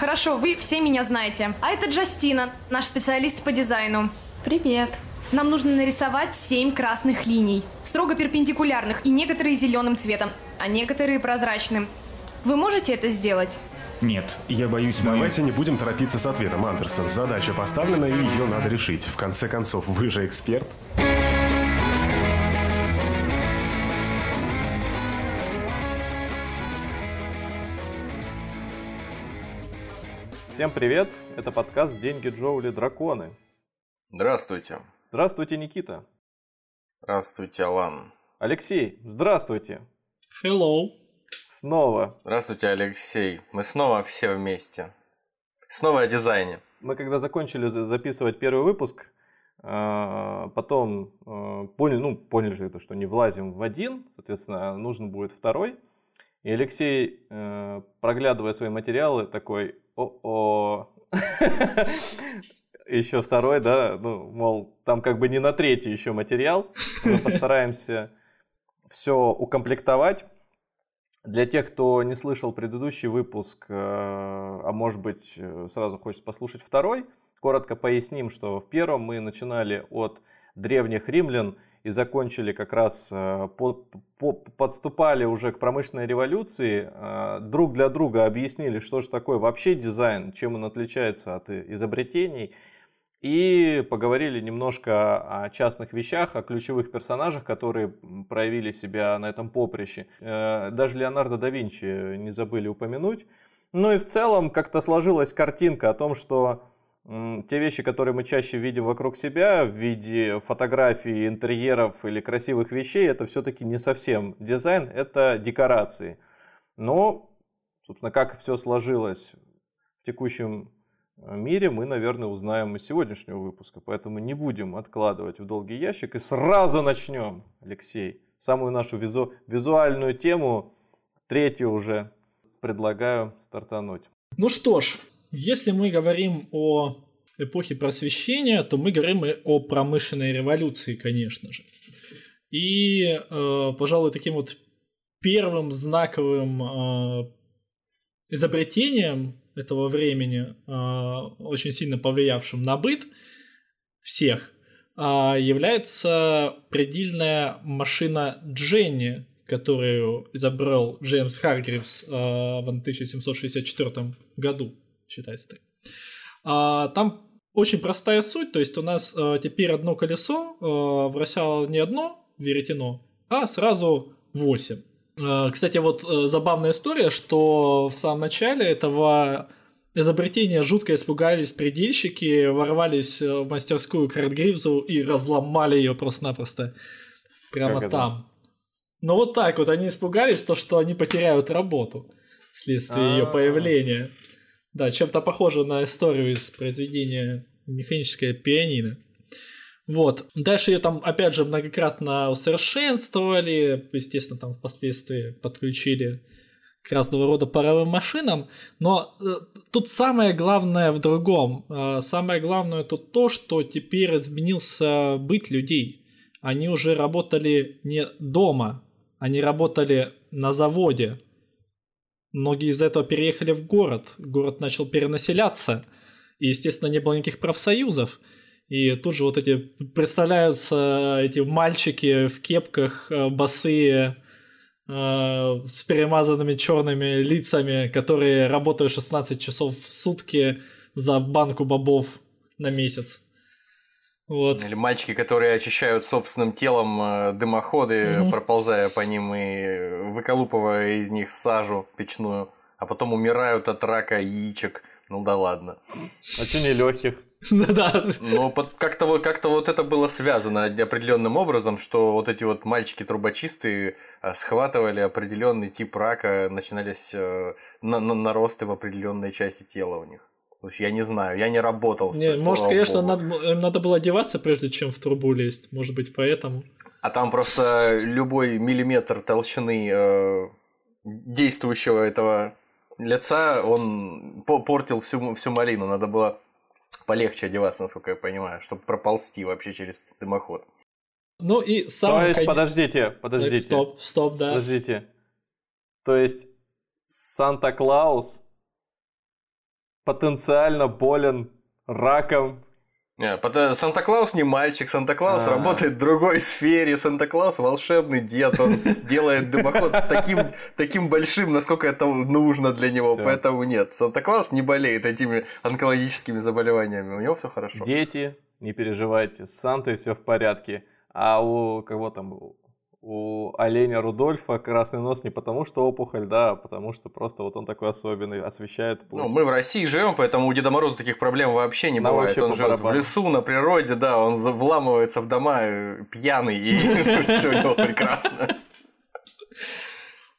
хорошо, вы все меня знаете. А это Джастина, наш специалист по дизайну. Привет. Нам нужно нарисовать семь красных линий, строго перпендикулярных, и некоторые зеленым цветом, а некоторые прозрачным. Вы можете это сделать? Нет, я боюсь, мы... Давайте не будем торопиться с ответом, Андерсон. Задача поставлена, и ее надо решить. В конце концов, вы же эксперт. Всем привет! Это подкаст «Деньги, Джоули, драконы». Здравствуйте. Здравствуйте, Никита. Здравствуйте, Алан. Алексей, здравствуйте. Hello. Снова. Здравствуйте, Алексей. Мы снова все вместе. Снова о дизайне. Мы когда закончили за- записывать первый выпуск, э, потом э, поняли, ну, поняли же это, что не влазим в один, соответственно, нужен будет второй. И Алексей, э, проглядывая свои материалы, такой, о-о, еще второй, да, ну, мол, там как бы не на третий еще материал. Мы постараемся все укомплектовать. Для тех, кто не слышал предыдущий выпуск, э, а может быть э, сразу хочет послушать второй, коротко поясним, что в первом мы начинали от древних римлян и закончили как раз, э, по- по- подступали уже к промышленной революции, э, друг для друга объяснили, что же такое вообще дизайн, чем он отличается от и- изобретений, и поговорили немножко о частных вещах, о ключевых персонажах, которые проявили себя на этом поприще. Э, Даже Леонардо да Винчи не забыли упомянуть. Ну и в целом как-то сложилась картинка о том, что те вещи, которые мы чаще видим вокруг себя в виде фотографий, интерьеров или красивых вещей, это все-таки не совсем дизайн, это декорации. Но, собственно, как все сложилось в текущем э, мире, мы, наверное, узнаем из сегодняшнего выпуска. Поэтому не будем откладывать в долгий ящик и сразу начнем, Алексей. Самую нашу визу- визуальную тему, третью уже, предлагаю стартануть. Ну что ж, если мы говорим о эпохе просвещения, то мы говорим и о промышленной революции, конечно же. И, э, пожалуй, таким вот первым знаковым э, изобретением этого времени, э, очень сильно повлиявшим на быт всех, э, является предельная машина Дженни, которую изобрел Джеймс Харгривс э, в 1764 году, считается так. А, там очень простая суть, то есть у нас э, теперь одно колесо э, вращало не одно веретено, а сразу 8. Э, кстати, вот э, забавная история, что в самом начале этого изобретения жутко испугались предельщики, ворвались э, в мастерскую к Редгривзу и разломали ее просто-напросто прямо Как это? там. Ну вот так вот, они испугались, то, что они потеряют работу вследствие ее А. появления. Да, чем-то похоже на историю из произведения «Механическое пианино». Вот. Дальше ее там, опять же, многократно усовершенствовали. Естественно, там впоследствии подключили к разного рода паровым машинам. Но э, тут самое главное в другом. Э, самое главное тут то, что теперь изменился быт людей. Они уже работали не дома, они работали на заводе. Многие из этого переехали в город. Город начал перенаселяться. И, естественно, не было никаких профсоюзов. И тут же вот эти представляются эти мальчики в кепках, э, босые, э, с перемазанными черными лицами, которые работают 16 часов в сутки за банку бобов на месяц. Вот. Или мальчики, которые очищают собственным телом э, дымоходы, Мгм. проползая по ним и выколупывая из них сажу печную, а потом умирают от рака яичек. Ну да ладно. Очень нелегких. Да. Но под- как-то вот, как вот это было связано определенным образом, что вот эти вот мальчики-трубочисты э, схватывали определенный тип рака, начинались э, на- на- наросты в определенной части тела у них. Я не знаю, я не работал с Не, может, слава конечно, надо, им надо было одеваться, прежде чем в трубу лезть. Может быть, поэтому. А там просто любой миллиметр толщины э, действующего этого лица, он по- портил всю, всю малину. Надо было полегче одеваться, насколько я понимаю, чтобы проползти вообще через дымоход. Ну и сам... То есть, подождите, подождите. Стоп, стоп, да. Подождите. То есть Санта-Клаус потенциально болен раком. Пот- Санта-Клаус не мальчик, Санта-Клаус А. работает в другой сфере, Санта-Клаус волшебный дед, он делает дымоход таким, таким большим, насколько это нужно для него, Всё. поэтому нет, Санта-Клаус не болеет этими онкологическими заболеваниями, у него все хорошо. Дети, не переживайте, с Сантой все в порядке. А у кого там, у- оленя Рудольфа красный нос не потому, что опухоль, да, а потому что просто вот он такой особенный, освещает путь. Ну, мы в России живем, поэтому у Деда Мороза таких проблем вообще не Нам бывает. вообще Он живет в лесу, на природе, да, он вламывается в дома э, пьяный, и все у него прекрасно.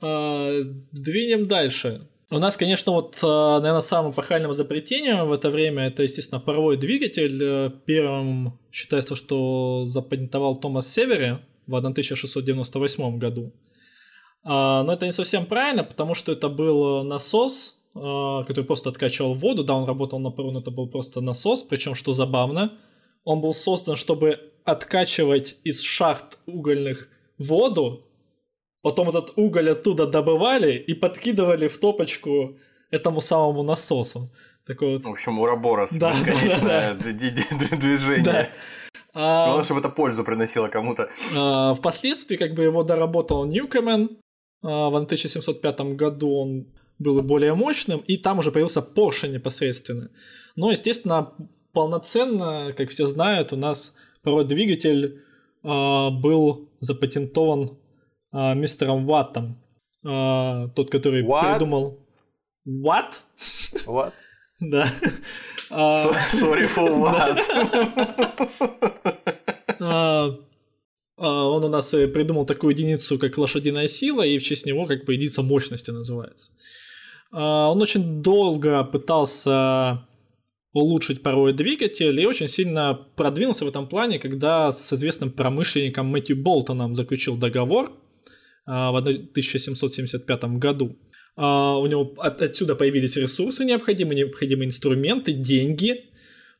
А, Двинем дальше. У нас, конечно, вот, наверное, самым эпохальным изобретением в это время это, естественно, паровой двигатель. Э, Первым считается, что запатентовал Томас Севери в 1698 году. А, Но это не совсем правильно, потому что это был насос, а, который просто откачивал воду. Да, он работал на пару, но это был просто насос. Причем, что забавно, он был создан, чтобы откачивать из шахт угольных воду, Потом этот уголь оттуда добывали и подкидывали в топочку этому самому насосу. Такой вот. В общем, Ураборос, Да, бесконечное д- д- д- Да. движение. А, Главное, чтобы это пользу приносило кому-то. а, впоследствии как бы его доработал Ньюкомен. А, в 1705 году он был более мощным, и там уже появился Porsche непосредственно. Но, естественно, полноценно, как все знают, у нас парой двигатель а, был запатентован а, мистером Ваттом. А, тот, который What? придумал... What? Вот. Да. А, So- Sorry for what. а, а, Он у нас придумал такую единицу, как лошадиная сила, и в честь него как бы единица мощности называется. Он очень долго пытался улучшить паровой двигатель и очень сильно продвинулся в этом плане, когда с известным промышленником Мэтью Болтоном заключил договор в 1775 году. А, У него от- отсюда появились ресурсы необходимые, необходимые инструменты, деньги,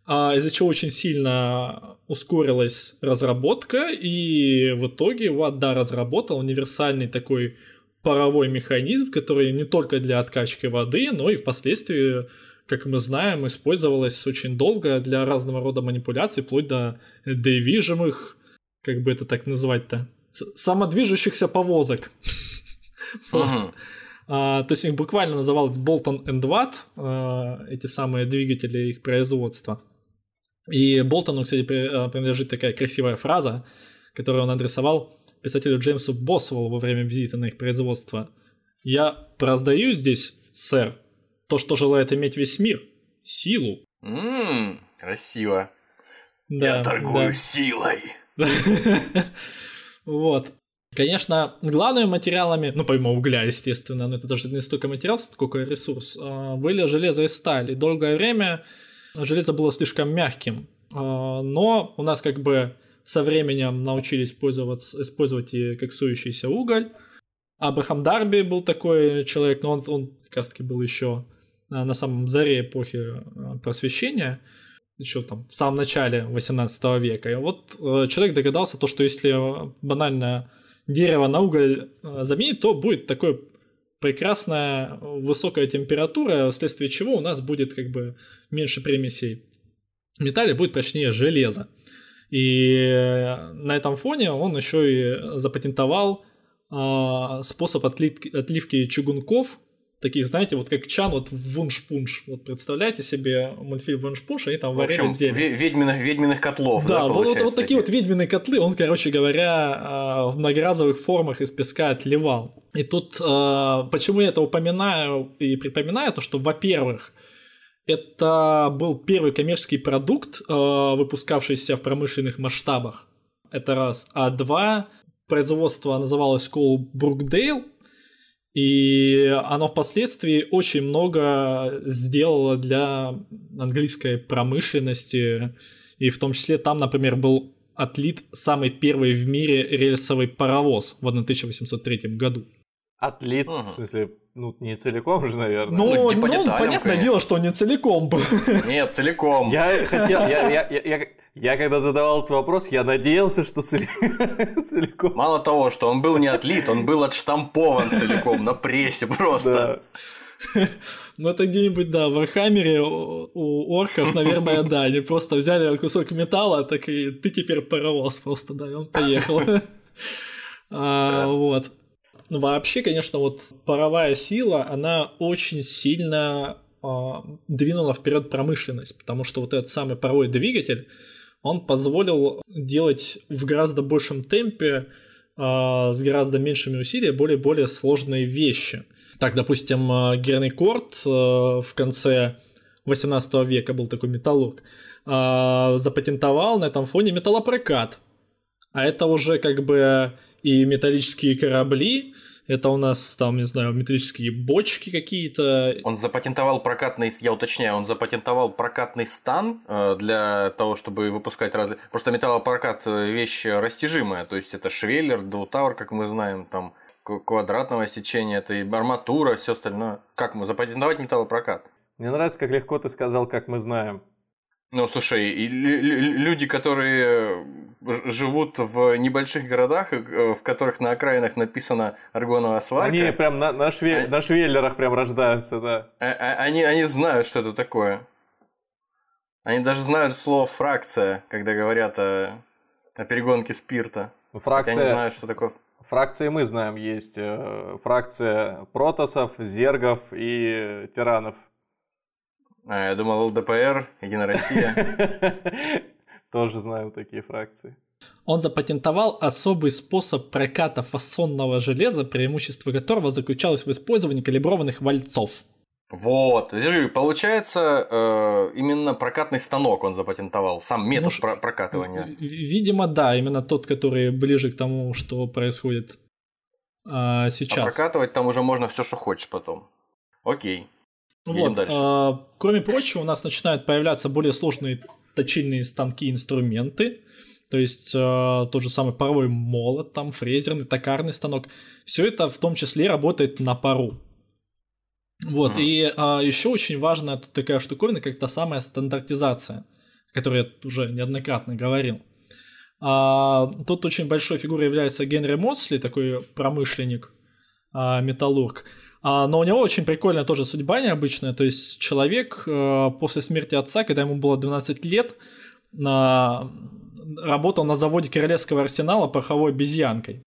а, из-за чего очень сильно ускорилась разработка, и в итоге Ватда разработал универсальный такой паровой механизм, который не только для откачки воды, но и впоследствии, как мы знаем, использовалась очень долго для разного рода манипуляций, вплоть до движимых, как бы это так назвать-то, самодвижущихся повозок. Вот. А, то есть их буквально называлось Bolton and Watt, а, эти самые двигатели их производства. И Болтону, кстати, а, принадлежит такая красивая фраза, которую он адресовал писателю Джеймсу Босвеллу во время визита на их производство. «Я раздаю здесь, сэр, то, что желает иметь весь мир, силу». М, Красиво. Да, Я торгую да. силой. Вот. Конечно, главными материалами, ну, помимо угля, естественно, но это даже не столько материал, сколько ресурс, а, были железо и сталь. И долгое время железо было слишком мягким. А, Но у нас как бы со временем научились пользоваться, использовать и коксующийся уголь. Абрахам Дарби был такой человек, но он, он как раз таки был еще а, на самом заре эпохи просвещения еще там в самом начале 18 века. И вот э, человек догадался то, что если э, банально дерево на уголь э, заменить, то будет такое прекрасная высокая температура, вследствие чего у нас будет как бы меньше примесей в металле, будет прочнее железо. И на этом фоне он еще и запатентовал э, способ отливки чугунков, таких, знаете, вот как чан, вот вунш-пунш. Вот представляете себе мультфильм вунш-пунш, они там варили общем, зелень. ве- ведьминых, ведьминых котлов. Да, вот, вот- получается, вот такие вот ведьминые котлы он, короче говоря, а, в многоразовых формах из песка отливал. И тут, а, почему я это упоминаю и припоминаю, то что, во-первых, это был первый коммерческий продукт, а, выпускавшийся в промышленных масштабах. Это раз. А два, производство называлось Cole Brookdale, и оно впоследствии очень много сделало для английской промышленности, и в том числе там, например, был отлит самый первый в мире рельсовый паровоз в 1803 году. Отлит, Мгм. в смысле, ну, не целиком же, наверное. Ну, ну, ну, по деталям, понятное конечно. дело, что не целиком был. Нет, целиком. Я хотел, я, я, я, я, я когда задавал этот вопрос, я надеялся, что цели- целиком. Мало того, что он был не отлит, он был отштампован целиком на прессе просто. Да. Ну, это где-нибудь, да, в Архамере у орков, наверное, да. Они просто взяли кусок металла, так и ты теперь паровоз просто, да, и он поехал. А, вот. Ну, вообще, конечно, вот паровая сила, она очень сильно а, двинула вперед промышленность, потому что вот этот самый паровой двигатель, он позволил делать в гораздо большем темпе, а, с гораздо меньшими усилиями, более-более сложные вещи. Так, допустим, Герный Корт в конце 18 века был такой металлург, а, запатентовал на этом фоне металлопрокат. А это уже как бы и металлические корабли, это у нас там, не знаю, металлические бочки какие-то. Он запатентовал прокатный, я уточняю, он запатентовал прокатный стан э, для того, чтобы выпускать разные... Просто металлопрокат э, вещь растяжимая, то есть это швеллер, двутавр, как мы знаем, там квадратного сечения, это и арматура, все остальное. Как мы запатентовать металлопрокат? Мне нравится, как легко ты сказал, как мы знаем. Ну, слушай, и люди, которые живут в небольших городах, э, в которых на окраинах написано аргоновая сварка. Они прям на, на, шве... а... на швеллерах прям рождаются, да. А, а, они, они знают, что это такое. Они даже знают слово фракция, когда говорят о, о перегонке спирта. Ну, фракция... Хотя они знают, что такое Фракции мы знаем, есть э, фракция протосов, зергов и тиранов. А, я думал, ЛДПР, Единая Россия. Тоже знаю такие фракции. Он запатентовал особый способ проката фасонного железа, преимущество которого заключалось в использовании калиброванных вальцов. Вот, получается, э, именно прокатный станок он запатентовал, сам метод ну, прокатывания. Видимо, да, именно тот, который ближе к тому, что происходит а, сейчас. А прокатывать там уже можно все, что хочешь потом. Окей. Вот. А, кроме прочего, у нас начинают появляться более сложные точильные станки и инструменты. То есть э, тот же самый паровой молот, там фрезерный, токарный станок. Все это в том числе работает на пару. Вот, mm. и а, еще очень важная тут такая штуковина, как та самая стандартизация, о которой я уже неоднократно говорил. А, тут очень большой фигурой является Генри Мосли, такой промышленник, а, металлург. А, но у него очень прикольная тоже судьба необычная. То есть человек а, после смерти отца, когда ему было 12 лет, а, работал на заводе Королевского арсенала пороховой обезьянкой.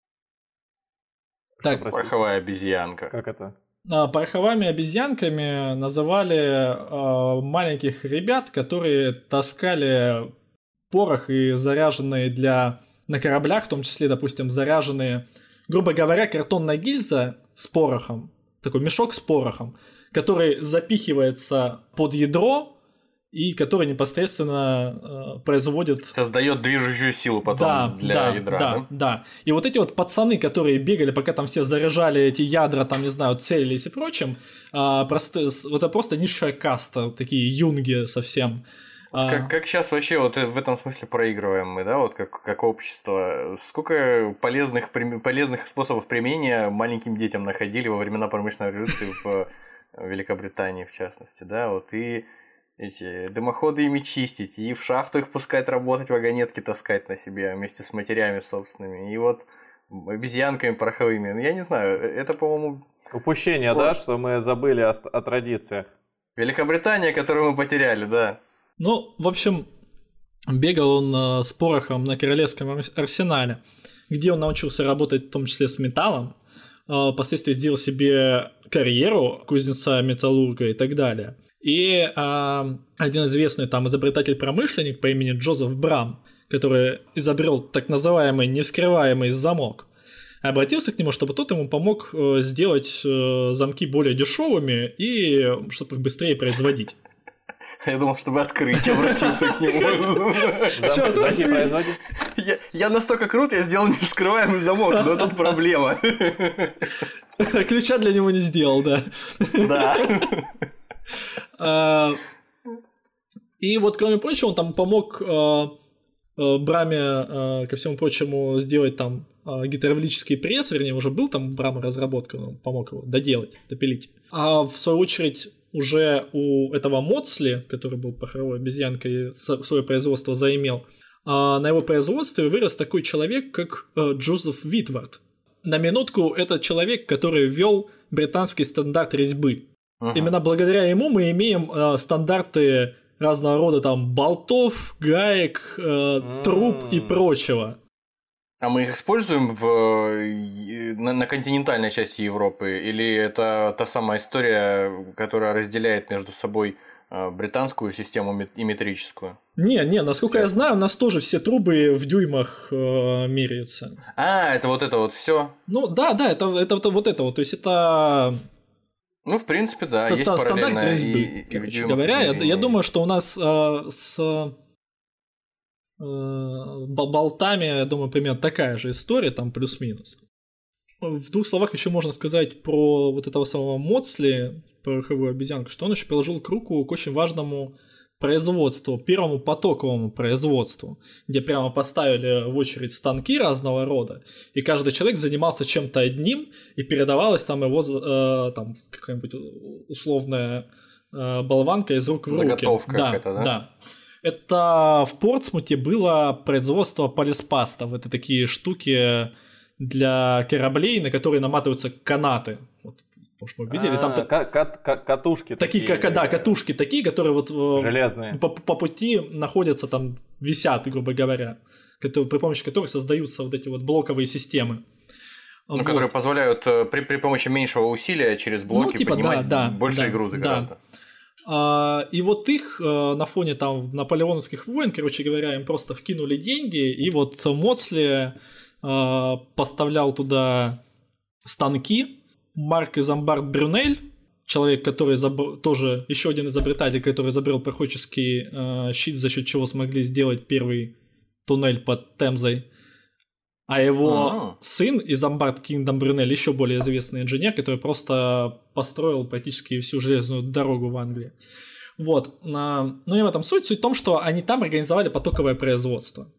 Так, пороховая обезьянка. Как это? А, пороховыми обезьянками называли э, маленьких ребят, которые таскали порох и заряженные для на кораблях, в том числе, допустим, заряженные, грубо говоря, картонная гильза с порохом, такой мешок с порохом, который запихивается под ядро и который непосредственно э, производит... Создает движущую силу потом да, для да, ядра. Да, да, да. И вот эти вот пацаны, которые бегали, пока там все заряжали эти ядра, там, не знаю, целились и прочим, э, просто, вот это просто низшая каста, такие юнги совсем. Как, как сейчас вообще вот в этом смысле проигрываем мы, да, вот как, как общество? Сколько полезных, полезных способов применения маленьким детям находили во времена промышленной революции в Великобритании, в частности, да, вот и эти дымоходы ими чистить, и в шахту их пускать работать, вагонетки таскать на себе вместе с матерями собственными. И вот обезьянками пороховыми. Ну, я не знаю, э, это, по-моему... Упущение, вот. да, что мы забыли о, о традициях. Великобритания, которую мы потеряли, да. Ну, в общем, бегал он э, с порохом на Королевском арсенале, где он научился работать в том числе с металлом, э, впоследствии сделал себе карьеру кузнеца, металлурга и так далее. И а, один известный там изобретатель-промышленник по имени Джозеф Брам, который изобрел так называемый невскрываемый замок, обратился к нему, чтобы тот ему помог сделать замки более дешевыми и чтобы их быстрее производить. Я думал, чтобы открыть, обратился к нему. Замки производить? Я настолько крут, я сделал невскрываемый замок, но тут проблема. Ключа для него не сделал, да. Да. А, и вот, кроме прочего, он там помог а, а, Браме, ко всему прочему, сделать там гидравлический пресс, вернее, уже был там Брама разработка, он помог его доделать, допилить. А в свою очередь уже у этого Моцли, который был пороховой обезьянкой, свое производство заимел, на его производстве вырос такой человек, как Джозеф Витвард. На минутку, этот человек, который ввел британский стандарт резьбы. Угу. Именно благодаря ему мы имеем э, стандарты разного рода там болтов, гаек, э, труб и прочего. А мы их используем в, на, на континентальной части Европы? Или это та самая история, которая разделяет между собой э, британскую систему и метрическую? Не, не, насколько я знаю, у нас тоже все трубы в дюймах э, меряются. А, это вот это вот все. Ну да, да, это, это, это вот это вот. То есть это ну, в принципе, да. Ст- есть стандарт резьбы, и, короче и говоря. Я, я думаю, что у нас э, с э, болтами, я думаю, примерно такая же история, там плюс-минус. В двух словах еще можно сказать про вот этого самого Моцли, про пороховую обезьянку, что он еще приложил к руку к очень важному производству, первому потоковому производству, где прямо поставили в очередь станки разного рода, и каждый человек занимался чем-то одним, и передавалась там его э, там какая-нибудь условная э, болванка из рук в руки. Заготовка да, это, да? Да. Это в Портсмуте было производство полиспастов. Это такие штуки для кораблей, на которые наматываются канаты. Вот может, мы видели, там а, катушки такие, как, да, катушки такие, которые вот э, железные по, по пути находятся там, висят, грубо говоря, которые, при помощи которых создаются вот эти вот блоковые системы. Ну, вот. которые позволяют э, при, при помощи меньшего усилия через блоки ну, типа, поднимать да, да, большие да, грузы да. А, и вот их э, на фоне там наполеоновских войн, короче говоря, им просто вкинули деньги, и вот Моцли поставлял туда станки, Марк Изамбард Брюнель, человек, который заб... тоже еще один изобретатель, который изобрел проходческий э, щит, за счет чего смогли сделать первый туннель под Темзой. А его А-а-а. сын Изамбард Кингдом Брюнель, еще более известный инженер, который просто построил практически всю железную дорогу в Англии. Вот. Но не в этом суть. Суть в том, что они там организовали потоковое производство.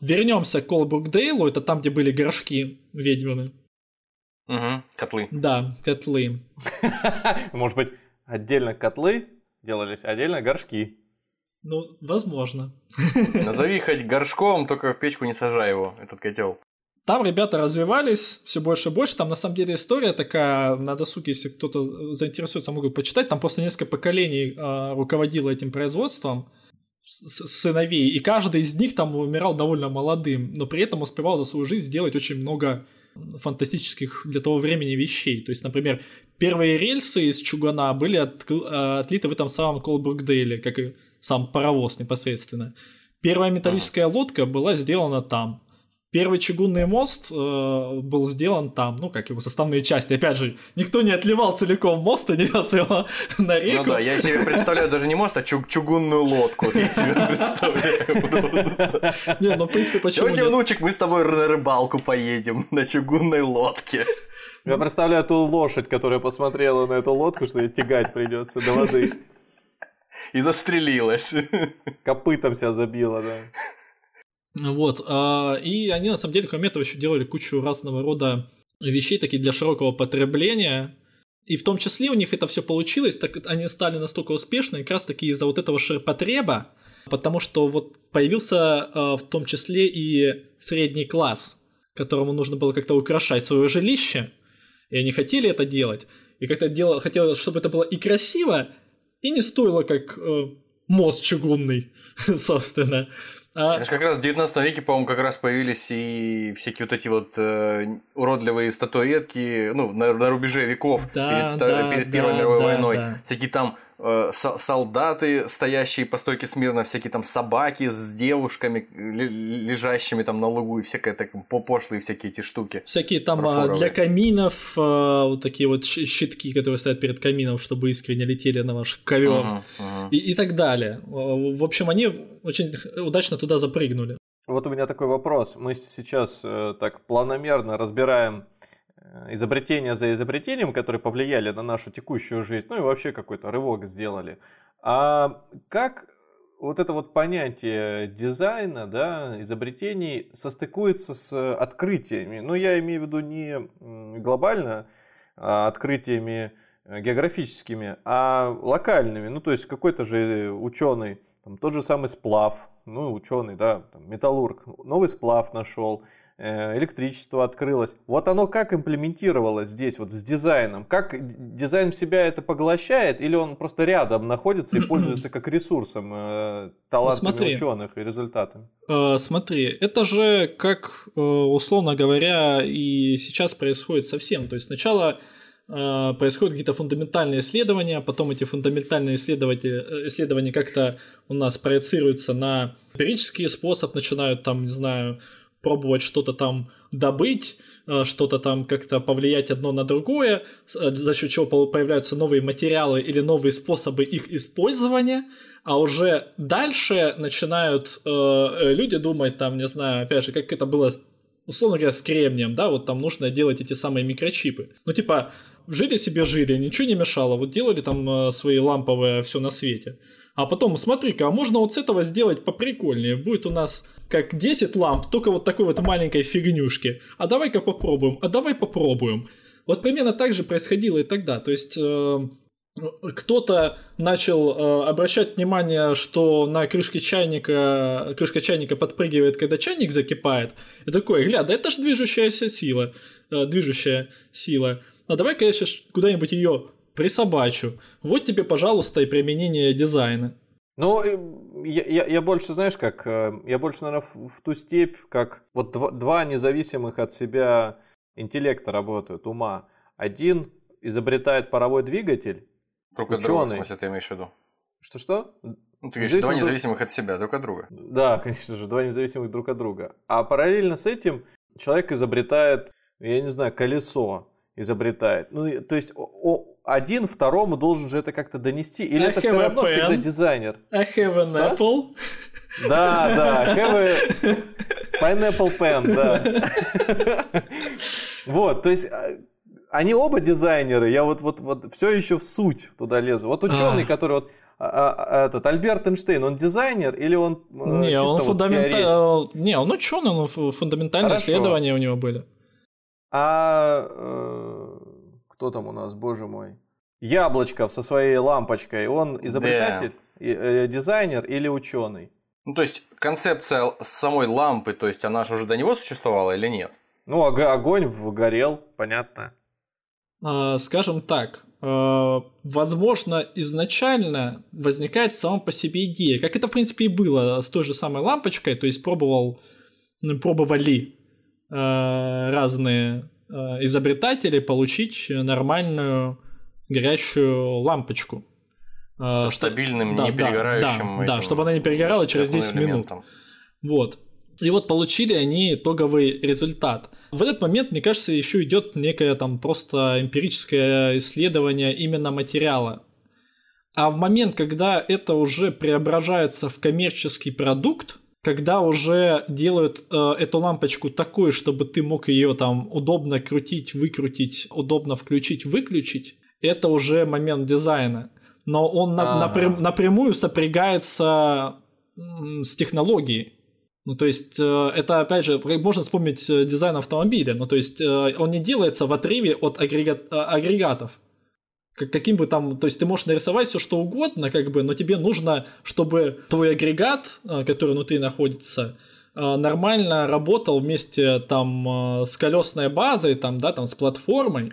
Вернемся к Колбургдейлу, это там, где были горшки ведьмины. Угу, котлы. Да, котлы. Может быть, отдельно котлы делались, отдельно горшки. Ну, возможно. Назови хоть горшком, только в печку не сажай его, этот котел. Там ребята развивались все больше и больше. Там на самом деле история такая, на досуге, если кто-то заинтересуется, могут почитать. Там просто несколько поколений э, руководило этим производством сыновей, и каждый из них там умирал довольно молодым, но при этом успевал за свою жизнь сделать очень много фантастических для того времени вещей. То есть, например, первые рельсы из чугуна были от, э, отлиты в этом самом Колбургдейле, как и сам паровоз непосредственно. Первая металлическая лодка была сделана там. Первый чугунный мост э, был сделан там, ну, как его составные части. Опять же, никто не отливал целиком мост и не вез его на реку. Ну да, я себе представляю даже не мост, а чуг чугунную лодку. Я себе представляю Не, ну, в принципе, почему Сегодня, внучек, мы с тобой на рыбалку поедем на чугунной лодке. Я представляю ту лошадь, которая посмотрела на эту лодку, что ей тягать придется до воды. И застрелилась. Копытом себя забила, да. Вот, а, и они на самом деле, кроме этого, еще делали кучу разного рода вещей такие для широкого потребления. И в том числе у них это все получилось, так они стали настолько успешны, как раз таки из-за вот этого ширпотреба, потому что вот появился а, в том числе и средний класс, которому нужно было как-то украшать свое жилище, и они хотели это делать, и как-то дело, хотели, чтобы это было и красиво, и не стоило как э, мост чугунный, собственно. А... Это же как раз в 19 веке, по-моему, как раз появились и всякие вот эти вот э, уродливые статуэтки, ну, на, на рубеже веков да, перед, да, перед Первой да, мировой да, войной. Да. Всякие там э, солдаты, стоящие по стойке смирно, всякие там собаки с девушками, лежащими там на лугу, и всякое так пошлые всякие эти штуки. Всякие там а, для каминов, а, вот такие вот щитки, которые стоят перед камином, чтобы искры не летели на ваш ковер uh-huh, uh-huh. И, и так далее. В общем, они очень удачно туда запрыгнули. Вот у меня такой вопрос. Мы сейчас э, так планомерно разбираем Э, изобретения за изобретением, которые повлияли на нашу текущую жизнь, ну и вообще какой-то рывок сделали. А как вот это вот понятие дизайна, да, изобретений состыкуется с открытиями? Ну, я имею в виду не глобально а открытиями э, географическими, а локальными. Ну, то есть какой-то же ученый, там, тот же самый сплав, ну, ученый, да, там, металлург, новый сплав нашел, э, электричество открылось. Вот оно как имплементировалось здесь, вот с дизайном? Как дизайн себя это поглощает, или он просто рядом находится и пользуется как ресурсом э, талантами Смотри. ученых и результатами? Э, Смотри, это же как, э, условно говоря, и сейчас происходит совсем. То есть сначала э, происходят какие-то фундаментальные исследования, потом эти фундаментальные исследователи- э, исследования как-то у нас проецируются на эмпирический способ, начинают там, не знаю, пробовать что-то там добыть, э, что-то там как-то повлиять одно на другое, э, за счет чего по- появляются новые материалы или новые способы их использования, а уже дальше начинают э, люди думать там, не знаю, опять же, как это было условно говоря, с кремнием, да, вот там нужно делать эти самые микрочипы. Ну, типа, жили себе жили, ничего не мешало, вот делали там свои ламповые все на свете. А потом, смотри-ка, а можно вот с этого сделать поприкольнее. Будет у нас как 10 ламп, только вот такой вот маленькой фигнюшки. А давай-ка попробуем, а давай попробуем. Вот примерно так же происходило и тогда. То есть э, кто-то начал э, обращать внимание, что на крышке чайника, крышка чайника подпрыгивает, когда чайник закипает. И такой, гля, да это же движущаяся сила, э, движущая сила. А давай-ка я сейчас куда-нибудь ее присобачу. Вот тебе, пожалуйста, и применение дизайна. Ну, я, я, я больше, знаешь, как, э, я больше, наверное, в, в ту степь, как вот два, два независимых от себя интеллекта работают, ума. Один изобретает паровой двигатель, Друг от друга, в Ученый. смысле, ты имеешь в виду? что-что? Ну, ты говоришь, два Независимо друг- независимых от себя, друг от друга. Да, конечно же, два независимых друг от друга. А параллельно с этим человек изобретает, я не знаю, колесо изобретает. Ну, то есть о- один второму должен же это как-то донести. Или I это have все равно pen. всегда дизайнер? I have an Что? apple. Да, да, have a pineapple pen, да. Вот, то есть а, они оба дизайнеры, я вот, вот, вот все еще в суть туда лезу. Вот ученый, А. который вот а, а, этот Альберт Эйнштейн, он дизайнер или он э, Не, чисто он вот фундаментальный. Не, он ученый, но фу- фундаментальные Хорошо. исследования у него были. А э, кто там у нас, боже мой? Яблочков со своей лампочкой, он изобретатель, и, э, дизайнер или ученый? Ну, то есть, концепция самой лампы, то есть, она же уже до него существовала или нет? Ну, ог- огонь горел, понятно. А, Скажем так, а, возможно, изначально возникает сама по себе идея, как это, в принципе, и было с той же самой лампочкой, то есть пробовал, пробовали а, разные а, изобретатели получить нормальную горящую лампочку. А, Со стабильным, да, не перегорающим. да, да, чтобы она не перегорала через 10 естественным минут. Вот. И вот получили они итоговый результат. В этот момент, мне кажется, еще идет некое там просто эмпирическое исследование именно материала. А в момент, когда это уже преображается в коммерческий продукт, когда уже делают э, эту лампочку такой, чтобы ты мог ее там удобно крутить, выкрутить, удобно включить, выключить, это уже момент дизайна. Но он на- Ага. напрям- напрямую сопрягается с технологией. Ну, то есть, э, это, опять же, можно вспомнить э, дизайн автомобиля. Ну, то есть, э, он не делается в отрыве от агрегат- агрегатов. Как- Каким бы там, то есть ты можешь нарисовать все что угодно, как бы, но тебе нужно, чтобы твой агрегат, э, который внутри находится, э, нормально работал вместе там э, с колесной базой, там, да, там с платформой.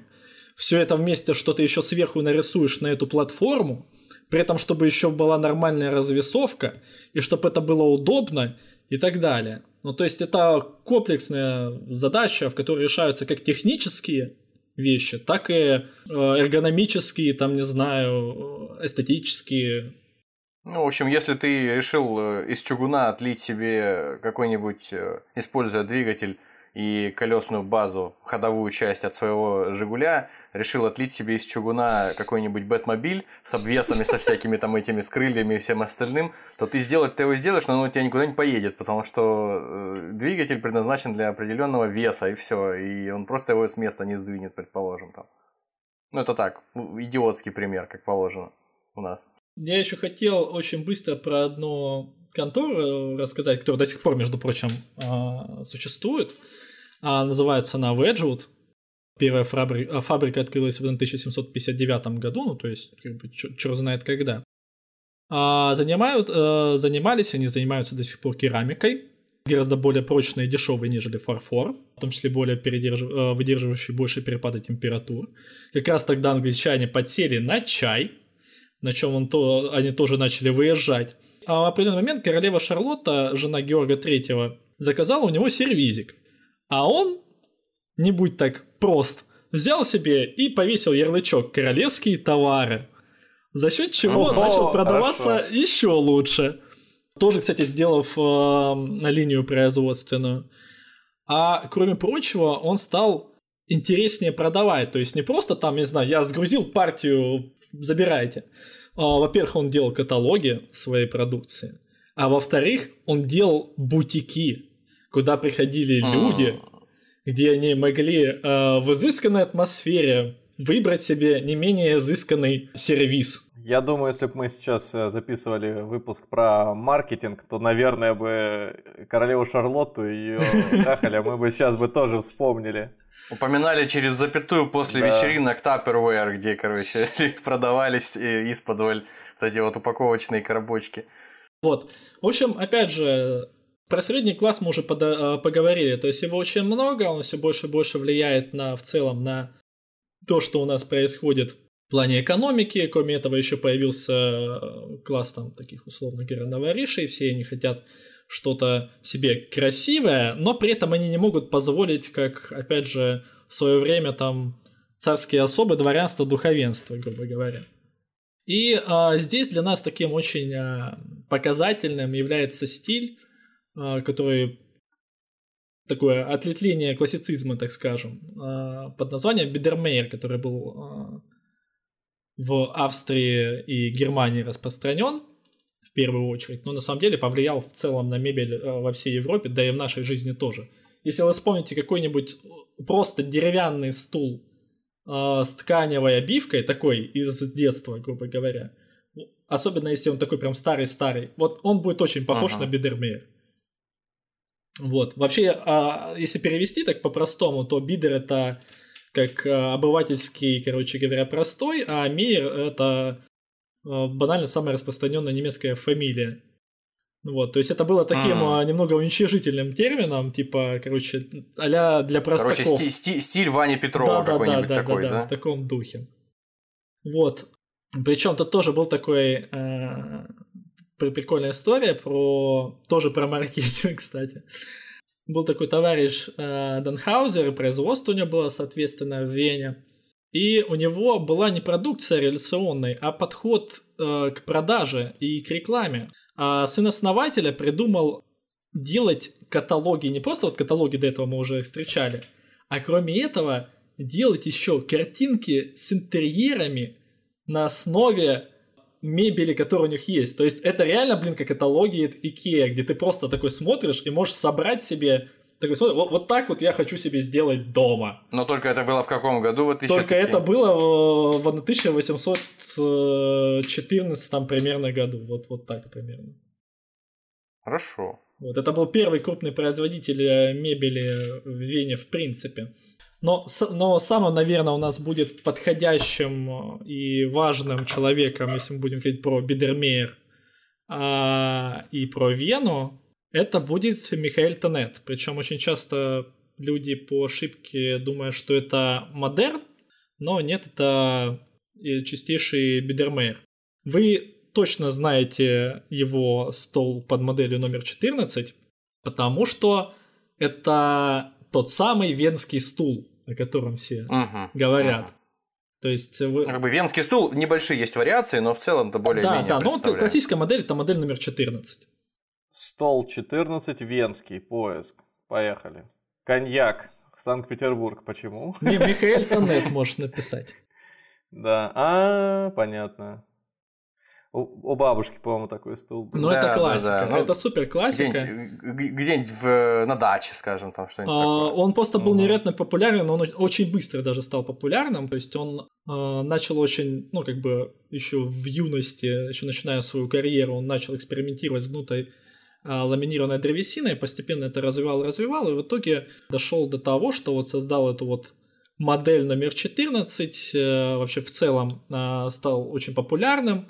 Все это вместе, что ты еще сверху нарисуешь на эту платформу, при этом, чтобы еще была нормальная развесовка, и чтобы это было удобно, и так далее. Ну, то есть это комплексная задача, в которой решаются как технические вещи, так и э, эргономические, там, не знаю, э, эстетические. Ну, в общем, если ты решил э, из чугуна отлить себе какой-нибудь, используя двигатель и колесную базу, ходовую часть от своего Жигуля, решил отлить себе из чугуна какой-нибудь Бэтмобиль с обвесами, со всякими там этими, с крыльями и всем остальным, то ты сделать ты его сделаешь, но он у тебя никуда не поедет, потому что э, двигатель предназначен для определенного веса, и все, и он просто его с места не сдвинет, предположим, там. Ну, это так, идиотский пример, как положено у нас. Я еще хотел очень быстро про одну контору рассказать, которая до сих пор, между прочим, а, существует. А, Называется она Wedgwood. Первая фабри- а, фабрика открылась в 1759 году, ну то есть, как бы, черт знает когда. А занимают, э, занимались, они занимаются до сих пор керамикой. гораздо более прочные и дешевые, нежели фарфор, в том числе более передерж... Э, выдерживающие больше перепады температур. Как раз тогда англичане подсели на чай, на чем он то, они тоже начали выезжать. А в определенный момент королева Шарлотта, жена Георга Третьего, заказала у него сервизик. А он, не будь так прост, взял себе и повесил ярлычок «Королевские товары», за счет чего Ого, начал продаваться хорошо. еще лучше. Тоже, кстати, сделав э, линию производственную. А кроме прочего, он стал интереснее продавать. То есть не просто там, не знаю, я сгрузил партию, забирайте. А, во-первых, он делал каталоги своей продукции. А во-вторых, он делал бутики, куда приходили а. люди, где они могли э, в изысканной атмосфере выбрать себе не менее изысканный сервис. Я думаю, если бы мы сейчас э, записывали выпуск про маркетинг, то, наверное, бы королеву Шарлотту и ее трахали, мы бы сейчас бы тоже вспомнили. Упоминали через запятую после да. вечеринок Tupperware, где, короче, продавались из-под вот эти вот упаковочные коробочки. Вот. В общем, опять же, про средний класс мы уже э, поговорили. То есть его очень много, он все больше и больше влияет на, в целом на то, что у нас происходит в плане экономики. Кроме этого, еще появился э, класс там таких условно говоря новоришей. Все они хотят что-то себе красивое, но при этом они не могут позволить, как, опять же, в свое время там царские особы, дворянство, духовенство, грубо говоря. И а, здесь для нас таким очень а, показательным является стиль, а, который такое отлетление классицизма, так скажем, а, под названием Бидермейер, который был а, в Австрии и Германии распространен в первую очередь, но на самом деле повлиял в целом на мебель э, во всей Европе, да и в нашей жизни тоже. Если вы вспомните какой-нибудь просто деревянный стул э, с тканевой обивкой, такой из детства, грубо говоря, особенно если он такой прям старый-старый, вот он будет очень похож ага. на Бидермейер. Вот. Вообще, а, если перевести так по-простому, то бидер это как а, обывательский, короче говоря, простой, а Мейер это а, банально самая распространенная немецкая фамилия. Вот, то есть это было таким mm. немного уничижительным термином, типа, короче, а для простаков. Короче, сти- сти- стиль Вани Петрова да, какой-нибудь да, да, такой, да, да? да, в таком духе. Вот. Причем тут тоже был такой э, прикольная история про тоже про маркетинг, кстати был такой товарищ э, Данхаузер, производство у него было, соответственно, в Вене. И у него была не продукция реляционной, а подход э, к продаже и к рекламе. А сын основателя придумал делать каталоги, не просто вот каталоги до этого мы уже встречали, а кроме этого делать еще картинки с интерьерами на основе мебели, которая у них есть. То есть это реально, блин, как каталоги Икеа, где ты просто такой смотришь и можешь собрать себе такой смотришь, вот, вот так вот я хочу себе сделать дома. Но только это было в каком году? Вот только это было в, в 1814 там примерно году. Вот, вот так примерно. Хорошо. Вот, это был первый крупный производитель э, мебели в Вене в принципе. Но, но самым, наверное, у нас будет подходящим э, и важным человеком, если мы будем говорить про Бидермейер а, и про Вену, это будет Михаил Тонет. Причем очень часто люди по ошибке думают, что это модерн, но нет, это чистейший Бидермейер. Вы точно знаете его стол под моделью номер 14, потому что это тот самый венский стул, о котором все угу, говорят. Угу. То есть вы... Как бы венский стул, небольшие есть вариации, но в целом это более-менее Да, да, но ну, классическая модель это модель номер 14. Стол 14, венский, поиск. Поехали. Коньяк, Санкт-Петербург, почему? Не, Михаил Тонет можешь написать. Да, а, понятно. У, у бабушки, по-моему, такой стул был. Ну, да, это классика. Да, да. Ну, это супер классика. Где-нибудь, где-нибудь в, на даче, скажем, там что-нибудь а, такое. Он просто был угу. невероятно популярен, он очень быстро даже стал популярным. То есть он э, начал очень, ну, как бы еще в юности, еще начиная свою карьеру, он начал экспериментировать с гнутой э, ламинированной древесиной, постепенно это развивал, развивал, и в итоге дошел до того, что вот создал эту вот модель номер 14, э, вообще в целом э, стал очень популярным.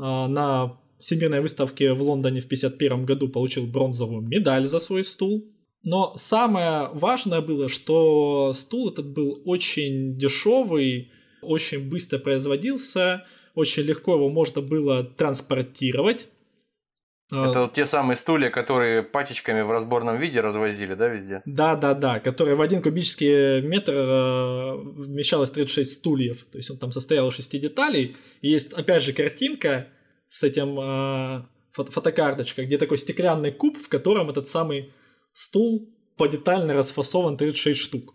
А, на Всемирной выставке в Лондоне в 1951 году получил бронзовую медаль за свой стул. Но самое важное было, что стул этот был очень дешевый, очень быстро производился, очень легко его можно было транспортировать. Это а, вот те самые стулья, которые пачечками в разборном виде развозили, да, везде? Да, да, да, которые в один кубический метр э, вмещалось 36 стульев. То есть он там состоял из шести деталей. И есть, опять же, картинка с этим э, фото фотокарточкой, где такой стеклянный куб, в котором этот самый стул подетально расфасован 36 штук.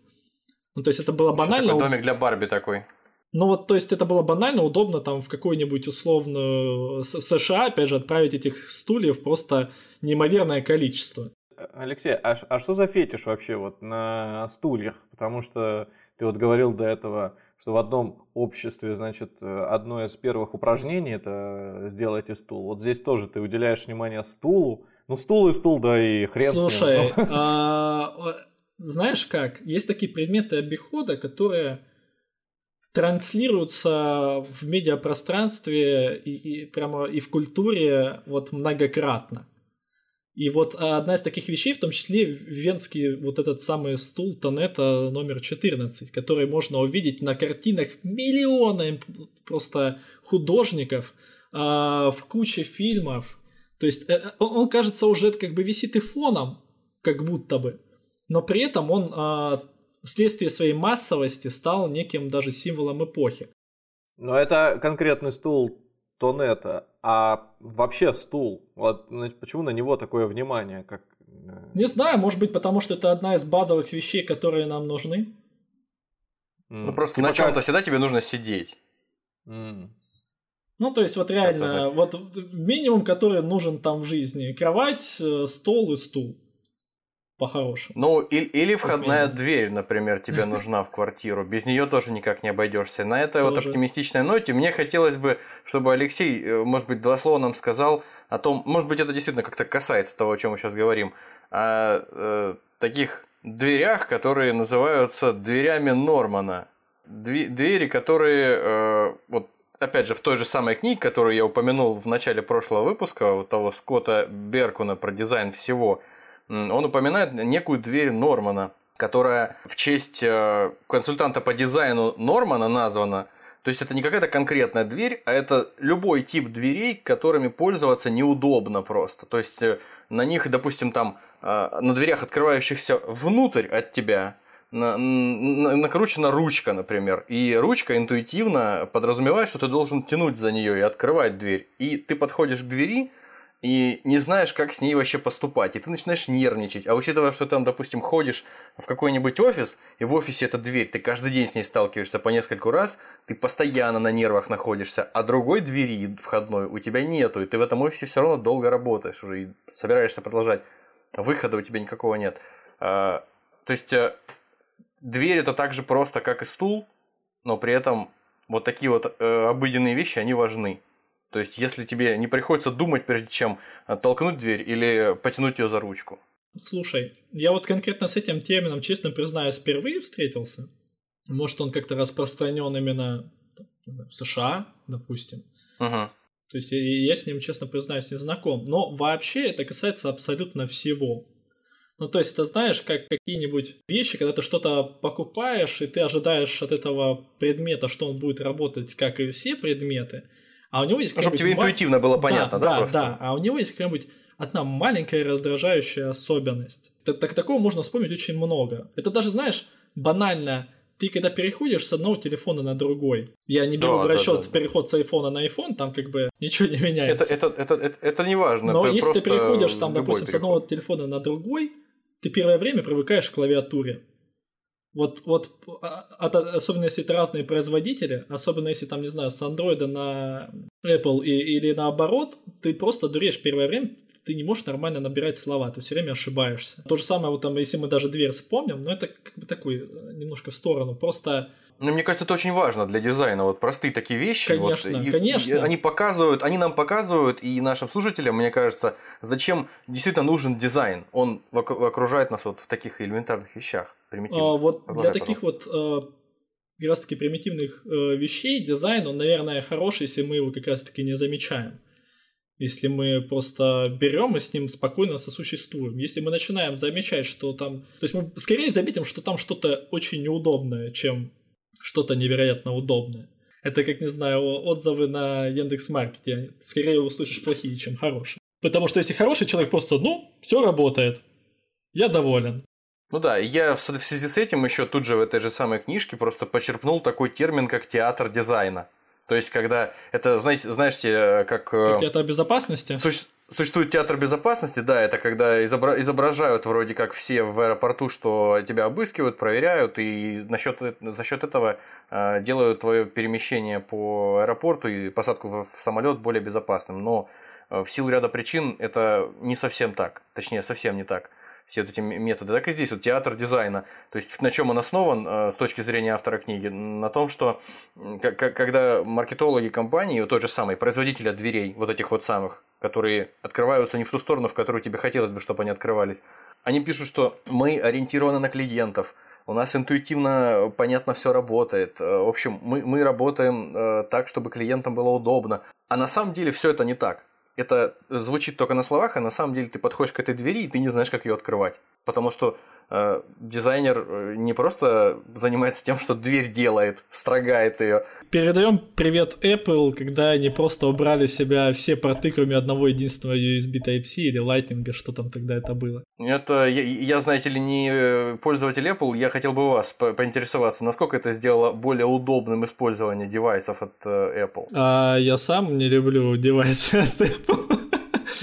Ну, то есть это было банально. Такой домик для Барби такой. Ну вот, то есть это было банально, удобно там в какой-нибудь условно США, опять же, отправить этих стульев просто неимоверное количество. Алексей, а, а что за фетиш вообще вот на стульях? Потому что ты вот говорил до этого, что в одном обществе, значит, одно из первых упражнений это сделайте стул. Вот здесь тоже ты уделяешь внимание стулу. Ну, стул и стул, да и хрен Слушай, с ним. А, знаешь как, есть такие предметы обихода, которые транслируются в медиапространстве и, и прямо и в культуре вот многократно. И вот одна из таких вещей, в том числе венский вот этот самый стул Тонета номер 14, который можно увидеть на картинах миллиона просто художников а, в куче фильмов. То есть э, он, кажется, уже как бы висит и фоном, как будто бы. Но при этом он а, вследствие своей массовости стал неким даже символом эпохи. Но это конкретный стул Тонета, а вообще стул, вот почему на него такое внимание? Как... Э, Не знаю, может быть потому, что это одна из базовых вещей, которые нам нужны. Ну просто типа на чем-то как... всегда тебе нужно сидеть. Mm. Ну, то есть, вот реально, вот минимум, который нужен там в жизни. Кровать, э, стол и стул по-хорошему. Ну, или, или входная дверь, например, тебе нужна в квартиру. Без нее тоже никак не обойдешься. На этой тоже. вот оптимистичной ноте мне хотелось бы, чтобы Алексей, э, может быть, два слова нам сказал о том, может быть, это действительно как-то касается того, о чем мы сейчас говорим, о э, таких дверях, которые называются дверями Нормана. Двери, которые, э, вот опять же, в той же самой книге, которую я упомянул в начале прошлого выпуска, вот того Скотта Беркуна про дизайн всего – он упоминает некую дверь Нормана, которая в честь э, консультанта по дизайну Нормана названа. То есть это не какая-то конкретная дверь, а это любой тип дверей, которыми пользоваться неудобно просто. То есть э, на них, допустим, там э, на дверях, открывающихся внутрь от тебя, на, на, накручена ручка, например. И ручка интуитивно подразумевает, что ты должен тянуть за нее и открывать дверь. И ты подходишь к двери, и не знаешь, как с ней вообще поступать, и ты начинаешь нервничать. А учитывая, что там, допустим, ходишь в какой-нибудь офис, и в офисе эта дверь, ты каждый день с ней сталкиваешься по нескольку раз, ты постоянно на нервах находишься, а другой двери входной у тебя нету, и ты в этом офисе все равно долго работаешь уже и собираешься продолжать. Выхода у тебя никакого нет. А, то есть э, дверь это так же просто, как и стул, но при этом вот такие вот э, обыденные вещи, они важны. То есть, если тебе не приходится думать, прежде чем толкнуть дверь или потянуть ее за ручку. Слушай, я вот конкретно с этим термином, честно признаюсь, впервые встретился. Может, он как-то распространен именно не знаю, в США, допустим. Угу. То есть я, я с ним, честно признаюсь, не знаком. Но вообще это касается абсолютно всего. Ну, то есть, это знаешь, как какие-нибудь вещи, когда ты что-то покупаешь, и ты ожидаешь от этого предмета, что он будет работать, как и все предметы, а у него есть... Чтобы тебе интуитивно было понятно, да? Да, да, да. А у него есть какая-нибудь одна маленькая раздражающая особенность. Так, так такого можно вспомнить очень много. Это даже, знаешь, банально ты когда переходишь с одного телефона на другой, я не беру да, в расчет да, да, переход с айфона на iPhone, там как бы ничего не меняется. Это, это, это, это, это не важно. Но если ты переходишь там, допустим, переход. с одного телефона на другой, ты первое время привыкаешь к клавиатуре. Вот, вот а, от, особенно если это разные производители, особенно если там, не знаю, с Android на Apple и, или наоборот, ты просто дуреешь первое время, ты не можешь нормально набирать слова, ты все время ошибаешься. То же самое, вот там, если мы даже дверь вспомним, но это как бы такой э, немножко в сторону, просто ну, мне кажется, это очень важно для дизайна. Вот простые такие вещи. Конечно, вот, и, конечно. И они показывают, они нам показывают, и нашим слушателям, мне кажется, зачем действительно нужен дизайн. Он окружает нас вот в таких элементарных вещах. Примитивных. А, вот Продолжай, для таких вот э, как раз таки примитивных э, вещей дизайн, он, наверное, хороший, если мы его как раз таки не замечаем. Если мы просто берем и с ним спокойно сосуществуем. Если мы начинаем замечать, что там... То есть мы скорее заметим, что там что-то очень неудобное, чем что-то невероятно удобное. Это как, не знаю, отзывы на Яндекс.Маркете. Скорее услышишь плохие, чем хорошие. Потому что если хороший человек просто, ну, все работает, я доволен. Ну да, я в связи с этим еще тут же в этой же самой книжке просто почерпнул такой термин, как театр дизайна. То есть, когда это, знаете, знаете, как... Э, как театр безопасности? Суще... Существует театр безопасности, да, это когда изобра... изображают вроде как все в аэропорту, что тебя обыскивают, проверяют, и насчет... за счет этого э, делают твое перемещение по аэропорту и посадку в самолет более безопасным. Но э, в силу ряда причин это не совсем так, точнее, совсем не так все вот эти методы. Так и здесь вот театр дизайна. То есть на чем он основан э, с точки зрения автора книги? На том, что когда маркетологи компании, тот же самый производителя дверей, вот этих вот самых, которые открываются не в ту сторону, в которую тебе хотелось бы, чтобы они открывались, они пишут, что мы ориентированы на клиентов, у нас интуитивно понятно все работает. Э, в общем, мы, мы работаем э, так, чтобы клиентам было удобно. А на самом деле все это не так это звучит только на словах, а на самом деле ты подходишь к этой двери, и ты не знаешь, как ее открывать. Потому что дизайнер э, не просто занимается тем, что дверь делает, строгает ее. Передаем привет Apple, когда они просто убрали себя все порты, кроме одного единственного USB Type-C или Lightning, что там тогда это было. Это я, я, знаете ли, не пользователь Apple, я хотел бы у вас по поинтересоваться, насколько это сделало более удобным использование девайсов от э, Apple. А я сам не люблю девайсы от Apple.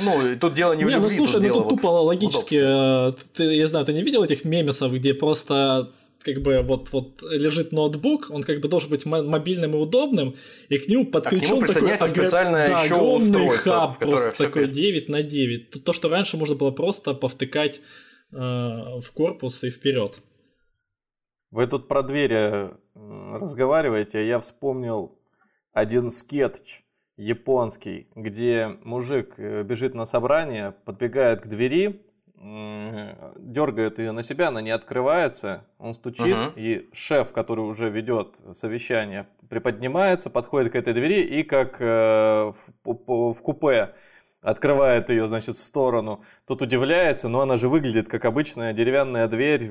Ну, тут дело не в не, любви, ну слушай, тут ну тут тупо логически, э, ты, я знаю, ты не видел этих мемесов, где просто как бы вот, вот лежит ноутбук, он как бы должен быть мобильным и удобным, и к нему подключен а к нему такой специальное да, еще огромный хаб, просто такой 9 на 9. То, что раньше можно было просто повтыкать э, в корпус и вперед. Вы тут про двери разговариваете, а я вспомнил один скетч японский, где мужик э, бежит на собрание, подбегает к двери, дергает ее на себя, она не открывается, он стучит, uh-huh. и шеф, который уже ведет совещание, приподнимается, подходит к этой двери и как э, в, в купе открывает ее, значит, в сторону. Тот удивляется, но она же выглядит как обычная деревянная дверь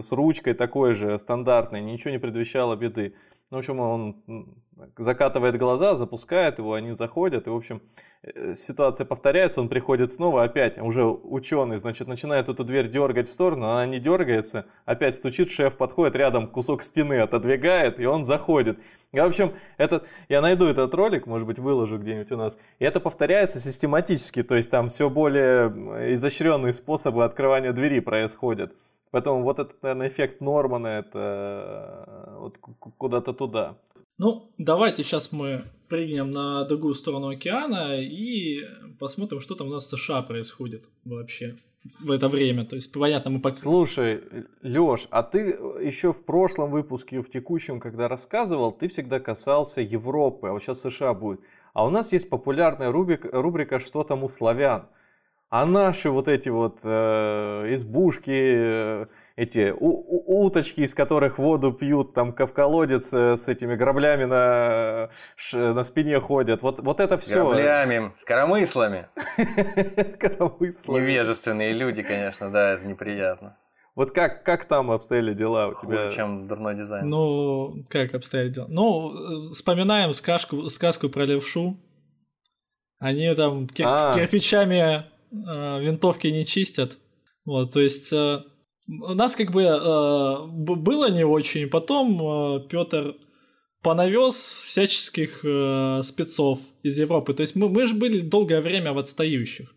с ручкой такой же, стандартной, ничего не предвещало беды. Ну, в общем, он закатывает глаза, запускает его, они заходят, и, в общем, э, ситуация повторяется, он приходит снова, опять, уже ученый, значит, начинает эту дверь дергать в сторону, она не дергается, опять стучит, шеф подходит, рядом кусок стены отодвигает, и он заходит. И, в общем, это, я найду этот ролик, может быть, выложу где-нибудь у нас, и это повторяется систематически, то есть там все более изощренные способы открывания двери происходят. Поэтому вот этот, наверное, эффект Нормана, это э, вот куда-то туда. Ну, давайте сейчас мы прыгнем на другую сторону океана и посмотрим, что там у нас в США происходит вообще в это время. То есть, понятно, мы пока... Слушай, Лёш, а ты еще в прошлом выпуске, в текущем, когда рассказывал, ты всегда касался Европы, а вот сейчас США будет. А у нас есть популярная рубрика, рубрика «Что там у славян?». А наши вот эти вот э, избушки, э, эти у, у, уточки, из которых воду пьют, там в колодец э, с этими граблями на, ш, на спине ходят. Вот, вот это все. Граблями, с коромыслами. Невежественные люди, конечно, да, это неприятно. Вот как, как там обстояли дела у тебя? Хуже, чем дурной дизайн. Ну, как обстояли дела? Ну, э, вспоминаем сказку, сказку про левшу. Они там кир- а. кирпичами э, винтовки не чистят. Вот, то есть э, у нас как бы э, было не очень, потом э, Петр понавез всяческих э, спецов из Европы. То есть мы, мы же были долгое время в отстающих.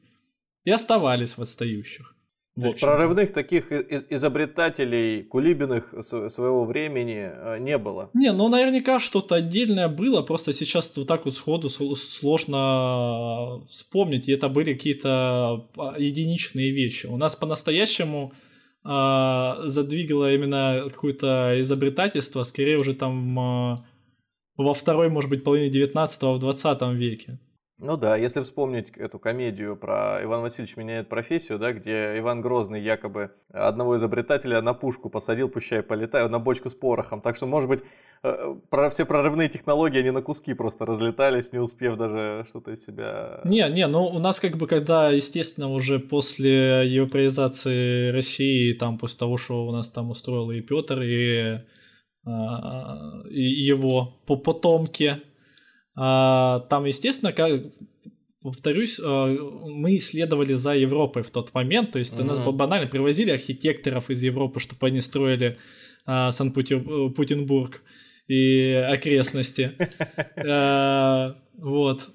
И оставались в отстающих. То есть прорывных таких изобретателей кулибиных своего времени э, не было. Не, ну наверняка что-то отдельное было, просто сейчас вот так вот сходу сложно вспомнить, и это были какие-то а, единичные вещи. У нас по-настоящему э, задвигало именно какое-то изобретательство, скорее уже там э, во второй, может быть, половине 19 в 20 веке. Ну да, если вспомнить эту комедию про Иван Васильевич меняет профессию, да, где Иван Грозный якобы одного изобретателя на пушку посадил, пущай полетаю, на бочку с порохом. Так что, может быть, э, про все прорывные технологии, они на куски просто разлетались, не успев даже что-то из себя... Не, не, ну у нас как бы, когда, естественно, уже после европеизации России, там, после того, что у нас там устроил и Петр, и, а, и его потомки, там, естественно, как повторюсь, а, мы исследовали за Европой в тот момент, то есть mm-hmm. нас банально привозили архитекторов из Европы, чтобы они строили а, Санкт-Петербург и окрестности. Вот.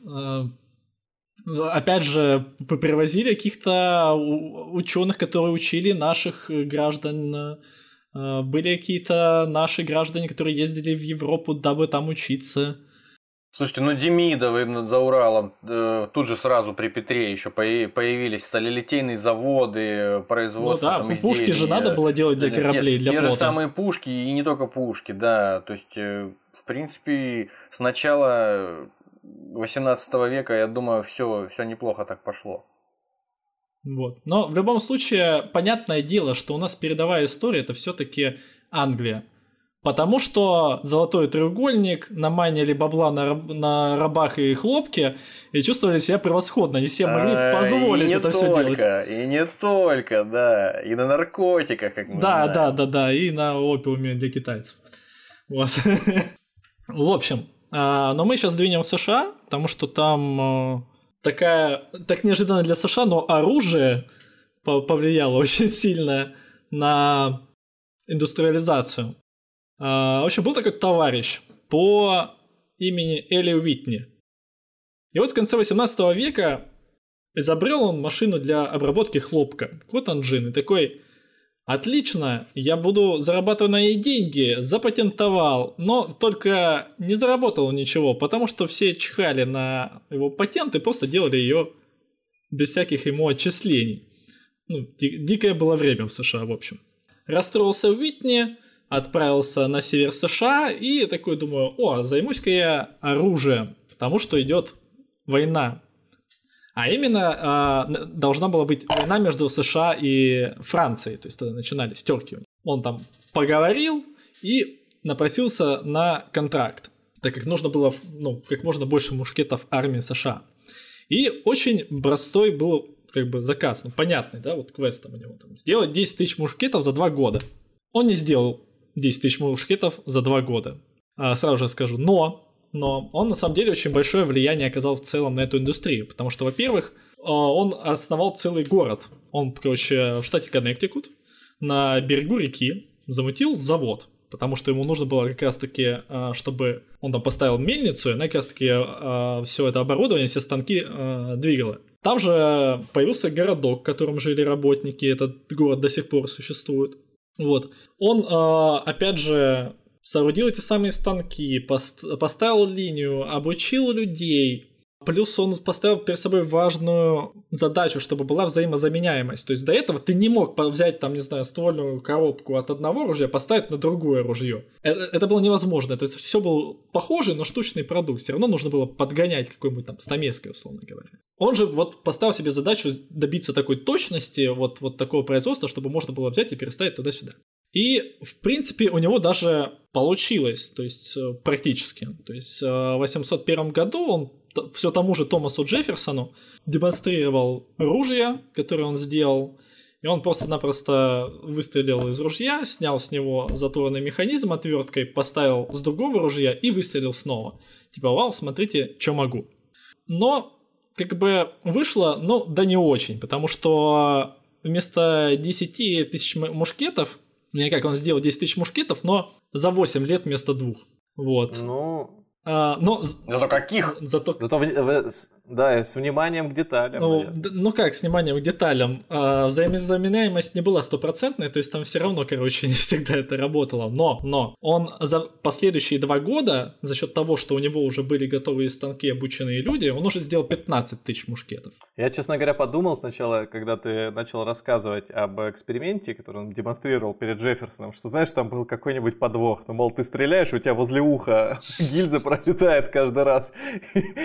Опять же, привозили каких-то ученых, которые учили наших граждан. Были какие-то наши граждане, которые ездили в Европу, дабы там учиться. Слушайте, ну Демидовы за Уралом э, тут же сразу при Петре еще появились сталелитейные заводы, производство ну, да, там, пушки изделий, же надо было делать для кораблей, для те флота. же самые пушки и не только пушки, да. То есть, э, в принципе, с начала 18 века, я думаю, все, все неплохо так пошло. Вот. Но в любом случае, понятное дело, что у нас передовая история это все-таки Англия. Потому что золотой треугольник наманили бабла на, на рабах и хлопке и чувствовали себя превосходно. Они себе могли а, позволить это все делать. И не только, да. И на наркотиках, как мы Да, знаем. да, да, да. И на опиуме для китайцев. Вот. В общем, а, но мы сейчас двинем в США, потому что там а, такая, так неожиданно для США, но оружие повлияло очень сильно на индустриализацию. А, в общем, был такой товарищ по имени Эли Уитни. И вот в конце 18 века изобрел он машину для обработки хлопка, котанджин, и такой, отлично, я буду зарабатывать на ней деньги, запатентовал, но только не заработал ничего, потому что все чихали на его патент и просто делали ее без всяких ему отчислений. Ну, дикое было время в США, в общем. Расстроился Уитни, отправился на север США и такой думаю, о, займусь-ка я оружием, потому что идет война. А именно э, должна была быть война между США и Францией, то есть тогда начинались терки. Он там поговорил и напросился на контракт, так как нужно было ну, как можно больше мушкетов армии США. И очень простой был как бы заказ, ну понятный, да, вот квест там у него там, сделать 10 тысяч мушкетов за два года. Он не сделал 10 тысяч мушкетов за два года. А, сразу же скажу, но, но он на самом деле очень большое влияние оказал в целом на эту индустрию, потому что, во-первых, а, он основал целый город. Он, короче, в штате Коннектикут на берегу реки замутил завод, потому что ему нужно было как раз-таки, а, чтобы он там поставил мельницу, и она как раз-таки все это оборудование, все станки двигала. Там же появился городок, в котором жили работники, этот город до сих пор существует. Вот. Он, а, опять же, соорудил эти самые станки, поставил линию, обучил людей, Плюс он поставил перед собой важную задачу, чтобы была взаимозаменяемость. То есть до этого ты не мог взять, там, не знаю, ствольную коробку от одного ружья, поставить на другое ружье. Это, это было невозможно. То есть все был похожий, но штучный продукт. Все равно нужно было подгонять какой-нибудь там стамеской, условно говоря. Он же вот поставил себе задачу добиться такой точности, вот, вот такого производства, чтобы можно было взять и переставить туда-сюда. И, в принципе, у него даже получилось, то есть э, практически. То есть э, в 801 году он все тому же Томасу Джефферсону демонстрировал ружья, которые он сделал, и он просто-напросто выстрелил из ружья, снял с него затворный механизм отверткой, поставил с другого ружья и выстрелил снова. Типа, вау, смотрите, что могу. Но, как бы, вышло, ну, да не очень, потому что вместо 10 тысяч мушкетов, не как он сделал 10 тысяч мушкетов, но за 8 лет вместо двух. Вот. Ну, а, но... Зато каких? Зато... Зато в, в, да, с вниманием к деталям. Ну, ну как, с вниманием к деталям. А, взаимозаменяемость не была стопроцентной, то есть там все равно, короче, не всегда это работало. Но, но он за последующие два года, за счет того, что у него уже были готовые станки, обученные люди, он уже сделал 15 тысяч мушкетов. Я, честно говоря, подумал сначала, когда ты начал рассказывать об эксперименте, который он демонстрировал перед Джефферсоном, что, знаешь, там был какой-нибудь подвох. Ну, мол, ты стреляешь, у тебя возле уха гильза пролетает каждый раз.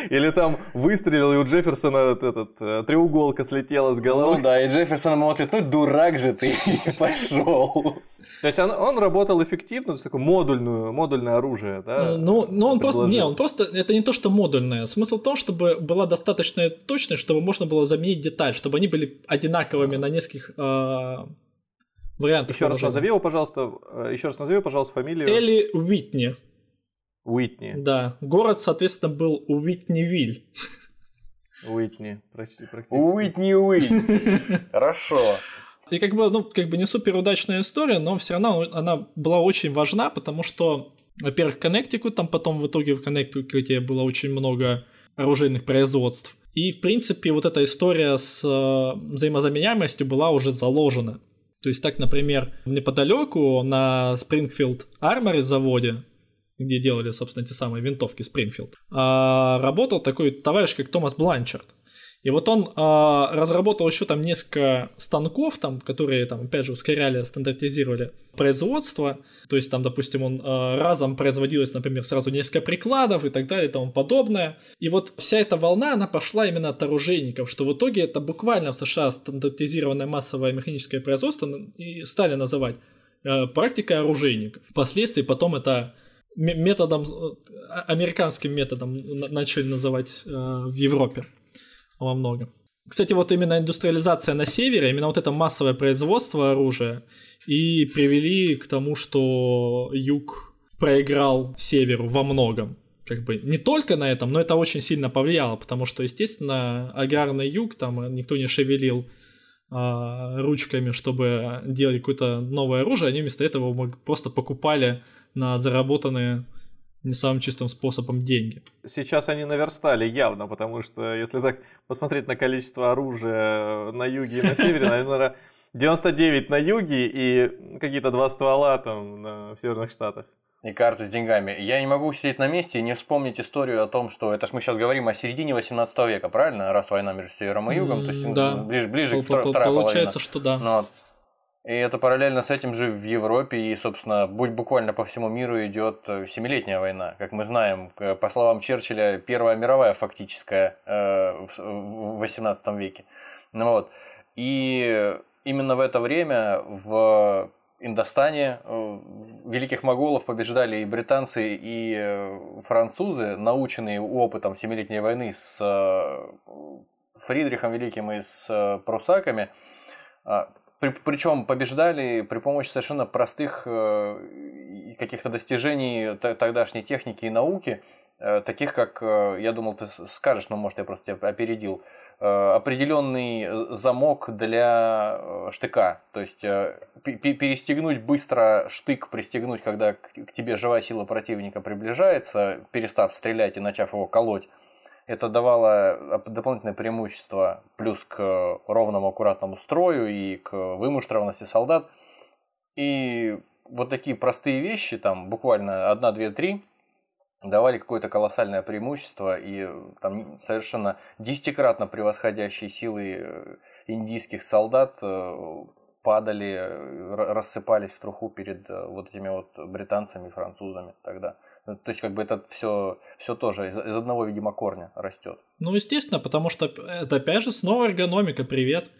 Или там выстрелил, и у Джефферсона этот, э, треуголка слетела с головы. Ну да, и Джефферсон ему ответ, ну дурак же ты, пошел. То есть он, он работал эффективно, то есть такое модульную, модульное оружие, да? Ну, ну он просто, не, он просто, это не то, что модульное. Смысл в том, чтобы была достаточная точность, чтобы можно было заменить деталь, чтобы они были одинаковыми на нескольких э, вариантах. Еще раз назови его, пожалуйста, еще раз назови пожалуйста, фамилию. Элли Уитни. Уитни. Да, город, соответственно, был Уитнивиль. Уитни. Практи- практически. Уитни Уит. Хорошо. И как бы, ну, как бы не супер удачная история, но все равно она была очень важна, потому что, во-первых, Коннектикут, там потом в итоге в Коннектикуте было очень много оружейных производств. И, в принципе, вот эта история с э, взаимозаменяемостью была уже заложена. То есть так, например, неподалеку на Спрингфилд Армори заводе, где делали, собственно, те самые винтовки Спрингфилд, а, работал такой товарищ, как Томас Бланчард. И вот он а, разработал еще там несколько станков, там, которые, там, опять же, ускоряли, стандартизировали производство. То есть там, допустим, он а, разом производилось, например, сразу несколько прикладов и так далее и тому подобное. И вот вся эта волна, она пошла именно от оружейников, что в итоге это буквально в США стандартизированное массовое механическое производство и стали называть э, практикой оружейников. Впоследствии потом это методом, э, американским методом на- начали называть э, в Европе во многом. Кстати, вот именно индустриализация на севере, именно вот это массовое производство оружия и привели к тому, что юг проиграл северу во многом. Как бы не только на этом, но это очень сильно повлияло, потому что, естественно, аграрный юг, там никто не шевелил а, ручками, чтобы делать какое-то новое оружие, они вместо этого просто покупали на заработанные не самым чистым способом деньги. Сейчас они наверстали явно, потому что если так посмотреть на количество оружия на юге и на севере, наверное, 99 на юге и какие-то два ствола там на- в Северных Штатах. И карты с деньгами. Я не могу сидеть на месте и не вспомнить историю о том, что это ж мы сейчас говорим о середине 18 века, правильно? Раз война между севером и югом, то есть да. ближе, ближе к Пол- втор- пол- вторая Получается, половина. что да. Ну вот. И это параллельно с этим же в Европе и, собственно, будь буквально по всему миру идет э, Семилетняя война. Как мы знаем, по словам Черчилля, Первая мировая фактическая э, в в 18 веке. Ну вот. И именно в это время в Индостане э, великих моголов побеждали и британцы, и французы, наученные опытом Семилетней войны с Фридрихом Великим и с прусаками. А, причем побеждали при помощи совершенно простых э, каких-то достижений тогдашней техники и науки, э, таких как, э, я думал, ты скажешь, но может я просто тебя опередил, э, определенный замок для э, штыка. То есть э, пе- пе- перестегнуть быстро штык, пристегнуть, когда к к тебе живая сила противника приближается, перестав стрелять и начав его колоть. Это давало оп- дополнительное преимущество плюс к ровному аккуратному строю и к вымуштрованности солдат. И вот такие простые вещи, там буквально одна, две, три, давали какое-то колоссальное преимущество и там совершенно десятикратно превосходящие силы э, индийских солдат э, падали, э, рассыпались в труху перед э, вот этими вот британцами французами тогда. То есть, как бы это все, все тоже из, из одного, видимо, корня растет. Ну, естественно, потому что это опять же снова эргономика, привет.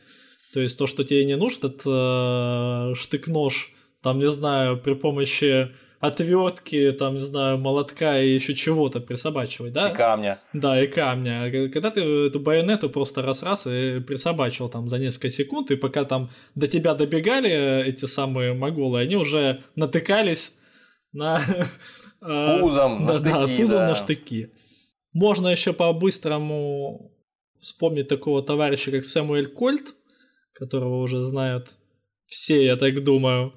То есть то, что тебе не нужен этот э, штык-нож, там, не знаю, при помощи отвертки, там, не знаю, молотка и еще чего-то присобачивать, да? И камня. Да, и камня. Когда ты эту байонету просто раз-раз и присобачил там за несколько секунд, и пока там до тебя добегали эти самые моголы, они уже натыкались на... Пузом на да, да, штыки, пузом да. на штыки. Можно еще по-быстрому вспомнить такого товарища, как Сэмуэль Кольт, которого уже знают все, я так думаю.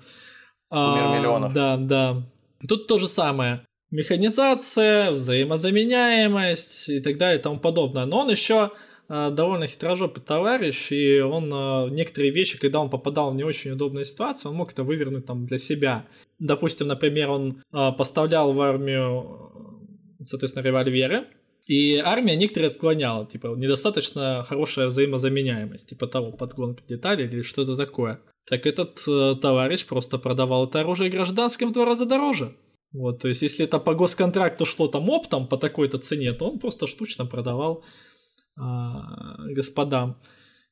Кумир миллионов. Да, да. Тут то же самое. Механизация, взаимозаменяемость и так далее и тому подобное. Но он еще а, довольно хитрожопый товарищ, и он а, некоторые вещи, когда он попадал в не очень удобную ситуацию, он мог это вывернуть там для себя. Допустим, например, он а, поставлял в армию, соответственно, револьверы, и армия некоторые отклоняла, типа, недостаточно хорошая взаимозаменяемость, типа того, подгонка деталей или что-то такое. Так этот э, товарищ просто продавал это оружие гражданским в два раза дороже. Вот, то есть, если это по госконтракту шло там оптом по такой-то цене, то он просто штучно продавал а, господам.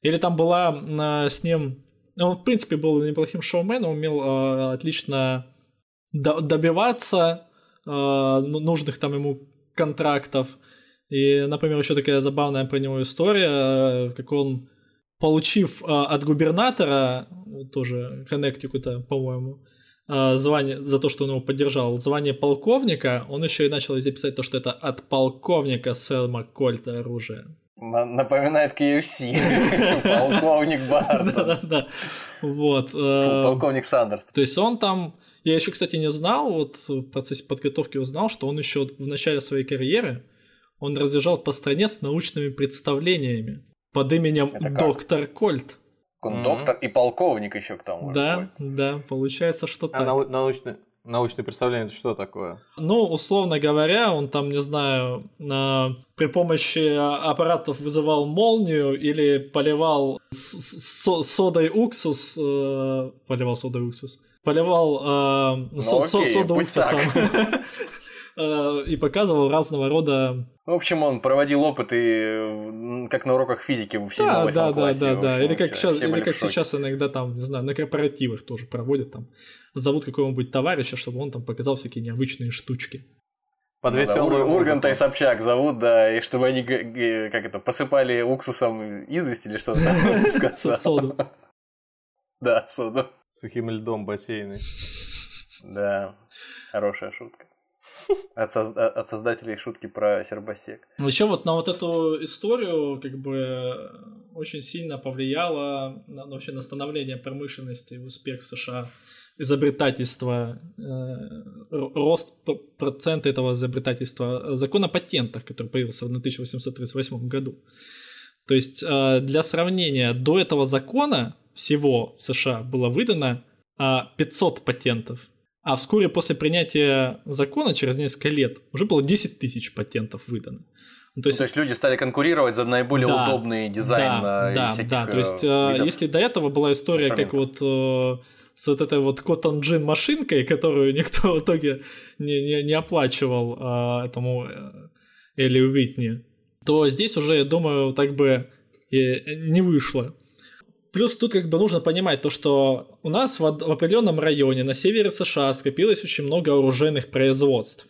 Или там была а, с ним... ну, Он, в принципе, был неплохим шоуменом, умел а, отлично до- добиваться а, ну- нужных там ему контрактов. И, например, еще такая забавная про него история, э, как он, получив а, от губернатора, тоже Коннектикута, по-моему, а, звание за то, что он его поддержал, звание полковника, он еще и начал везде писать то, что это от полковника Селма Кольта оружие. На- Напоминает KFC. Полковник Барт. Да-да-да. Вот. Э, Полковник Сандерс. То есть он там, я еще, кстати, не знал, вот в процессе подготовки узнал, что он еще в начале своей карьеры, он разъезжал по стране с научными представлениями под именем Это как? Доктор Кольт. Он доктор и полковник еще к тому. же. Да, да, получается, что А так. нау- научное, научное представление это что такое? Ну, условно говоря, он там, не знаю, на- при помощи аппаратов вызывал молнию или поливал с- с- со- содой уксус, э, поливал содой уксус, поливал э, со- со- окей, соду пусть уксусом э, и показывал разного рода... В общем, он проводил опыты, как на уроках физики в 7 Да, да, да, классе. да, в да. общем, Или как, все- сейчас, все или как сейчас иногда там, не знаю, на корпоративах тоже проводят там, зовут какого-нибудь товарища, чтобы он там показал всякие необычные штучки. Под Ну да, веселую Ур- Урганта и. Собчак зовут, да, и чтобы они, как это, посыпали уксусом известь или что-то там. Соду. Да, соду. Сухим льдом бассейны. Да, хорошая шутка. От, соз- от- создателей шутки про сербосек. Еще вот на вот эту историю как бы очень сильно повлияло на, ну, вообще на становление промышленности и успех в США изобретательства, э, рост процента этого изобретательства, э, закон о патентах, который появился в 1838 году. То есть э, для сравнения, до этого закона всего в США было выдано а, 500 патентов, а вскоре после принятия закона, через несколько лет, уже было 10 тысяч патентов выдано. Ну, то То есть, люди стали конкурировать за наиболее Да, удобный дизайн да, на да, всяких, да. То э, есть, э, если до этого была история, как вот э, с вот этой вот Cotton Gin машинкой, которую никто в итоге не, не, не оплачивал э, этому э, Элли Уитни, то здесь уже, я думаю, так бы и не вышло. Плюс тут как бы нужно понимать то, что у нас в, в определенном районе на севере США скопилось очень много оружейных производств,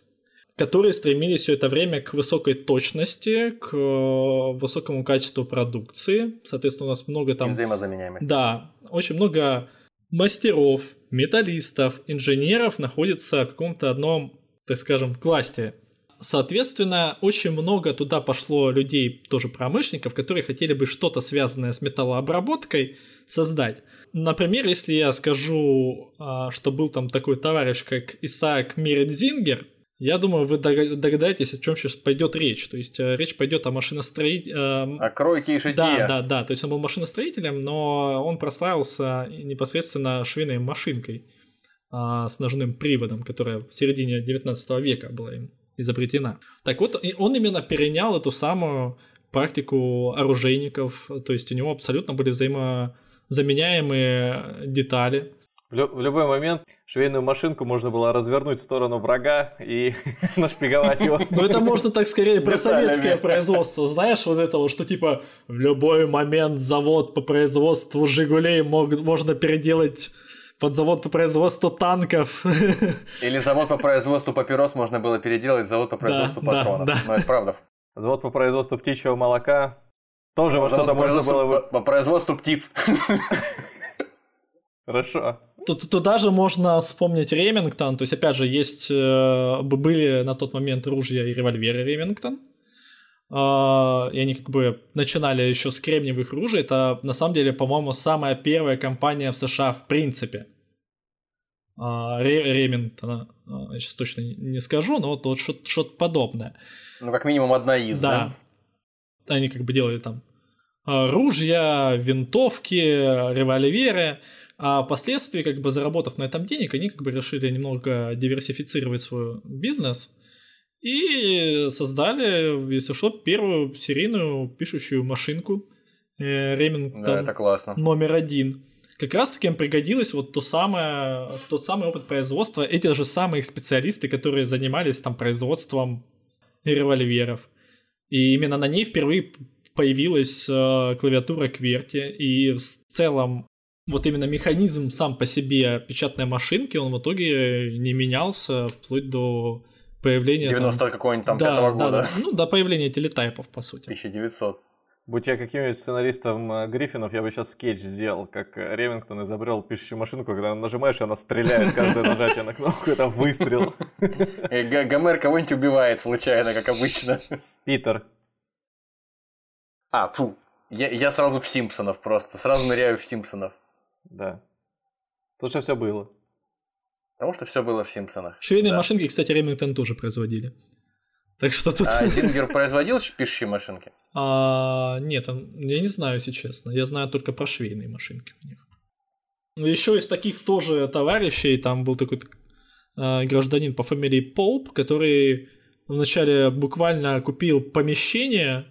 которые стремились все это время к высокой точности, к э, высокому качеству продукции. Соответственно, у нас много там... взаимозаменяемость. Да, очень много мастеров, металлистов, инженеров находится в каком-то одном, так скажем, кластере. Соответственно, очень много туда пошло людей, тоже промышленников, которые хотели бы что-то связанное с металлообработкой создать. Например, если я скажу, а, что был там такой товарищ, как Исаак Мередзингер, я думаю, вы дога- догадаетесь, о чем сейчас пойдет речь. То есть э, речь пойдет о машиностроителе, А кройки и шитье. да, да, да. То есть он был машиностроителем, но он прославился непосредственно швейной машинкой а, с ножным приводом, которая в середине 19 века была им изобретена. Так вот, он именно перенял эту самую практику оружейников, то есть у него абсолютно были взаимозаменяемые детали. В, лю- в любой момент швейную машинку можно было развернуть в сторону врага и нашпиговать его. Но это можно так скорее про советское производство, знаешь, вот этого, что типа в любой момент завод по производству «Жигулей» можно переделать под завод по производству танков. Или завод по производству папирос можно было переделать завод по производству да, патронов. да. Ну, это правда. Завод по производству птичьего молока. Тоже во что-то можно было бы... По по производству птиц. Хорошо. Тут, туда же можно вспомнить Ремингтон, то есть, опять же, есть, э, были на тот момент ружья и револьверы Ремингтон, и они как бы начинали еще с кремниевых ружей, это на самом деле, по-моему, самая первая компания в США в принципе. А, Ре- Ремингтона, а, я сейчас точно не- скажу, но вот, что-то что-то подобное. Ну, как минимум одна из, Да. да? Они как бы делали там а, ружья, винтовки, револьверы, а впоследствии, как бы заработав на этом денег, они как бы решили немного диверсифицировать свой бизнес и создали, если что, первую серийную пишущую машинку э, Ремингтон Да, это классно. номер один, как раз таки им пригодилось вот то самое, тот самый опыт производства, эти же самые специалисты, которые занимались там производством револьверов. И именно на ней впервые появилась э, клавиатура QWERTY, и в целом вот именно механизм сам по себе печатной машинки, он в итоге не менялся вплоть до появления... 90 там... какого-нибудь там да, пятого да, года. Да, ну, до появления телетайпов, по сути. 1900. Будь я каким-нибудь сценаристом э, Гриффинов, я бы сейчас скетч сделал, как э, Ревингтон изобрел пишущую машинку, когда нажимаешь, она стреляет, каждое нажатие на кнопку, это выстрел. Гомер кого-нибудь убивает случайно, как обычно. Питер. А, фу. Я, я сразу в Симпсонов просто, сразу ныряю в Симпсонов. Да. Тут что все было. Потому что все было в Симпсонах. Швейные да. машинки, кстати, Ремингтон тоже производили. Так что тут... А Зингер производил пишущие машинки? А, нет, я не знаю, если честно. Я знаю только про швейные машинки у них. Еще из таких тоже товарищей, там был такой э, гражданин по фамилии Поуп, который вначале буквально купил помещение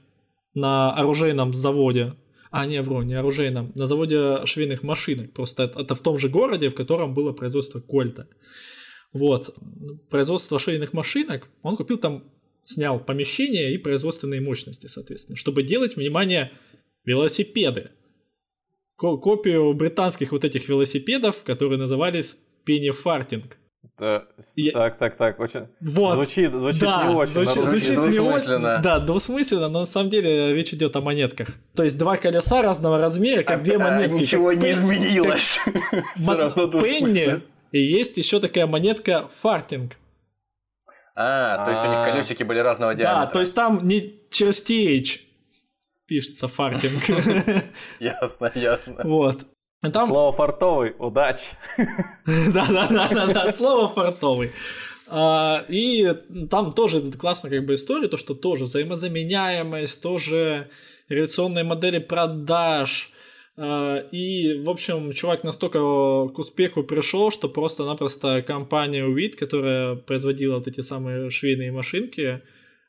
на оружейном заводе, а не вру, не оружейном, на заводе швейных машинок. Просто это, это в том же городе, в котором было производство Кольта. Вот. Производство швейных машинок, он купил там снял помещение и производственные мощности, соответственно, чтобы делать, внимание, велосипеды. Копию британских вот этих велосипедов, которые назывались Farting. Да, Я... Так, так, так, очень вот. звучит, звучит да, не очень. Звучит, звучит двусмысленно. Не, да, двусмысленно, но на самом деле речь идет о монетках. То есть два колеса разного размера, как а, две монетки. Ничего не изменилось. Все равно Пенни, и есть еще такая монетка фартинг. А, то есть у них а. колесики были разного диаметра. Да, то есть там не через TH пишется фартинг. Ясно, ясно. Вот. Там... Слово фартовый, удачи. Да-да-да, слово фартовый. А, и там тоже классная как бы история, то, что тоже взаимозаменяемость, тоже реляционные модели продаж, а, и, в общем, чувак настолько к успеху пришел, что просто-напросто компания WIT, которая производила вот эти самые швейные машинки,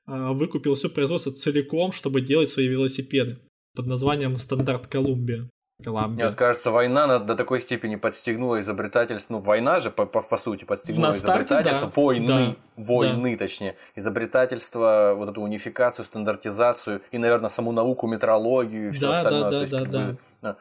а, выкупил все производство целиком, чтобы делать свои велосипеды под названием «Стандарт Колумбия». Колумбия. Мне кажется, война до такой степени подстегнула изобретательство. Ну, война же, по, по, по сути, подстегнула На изобретательство. Да. Войны, да. войны, да. точнее. Изобретательство, вот эту унификацию, стандартизацию и, наверное, саму науку, метрологию и все да, остальное. Да, да, да, да.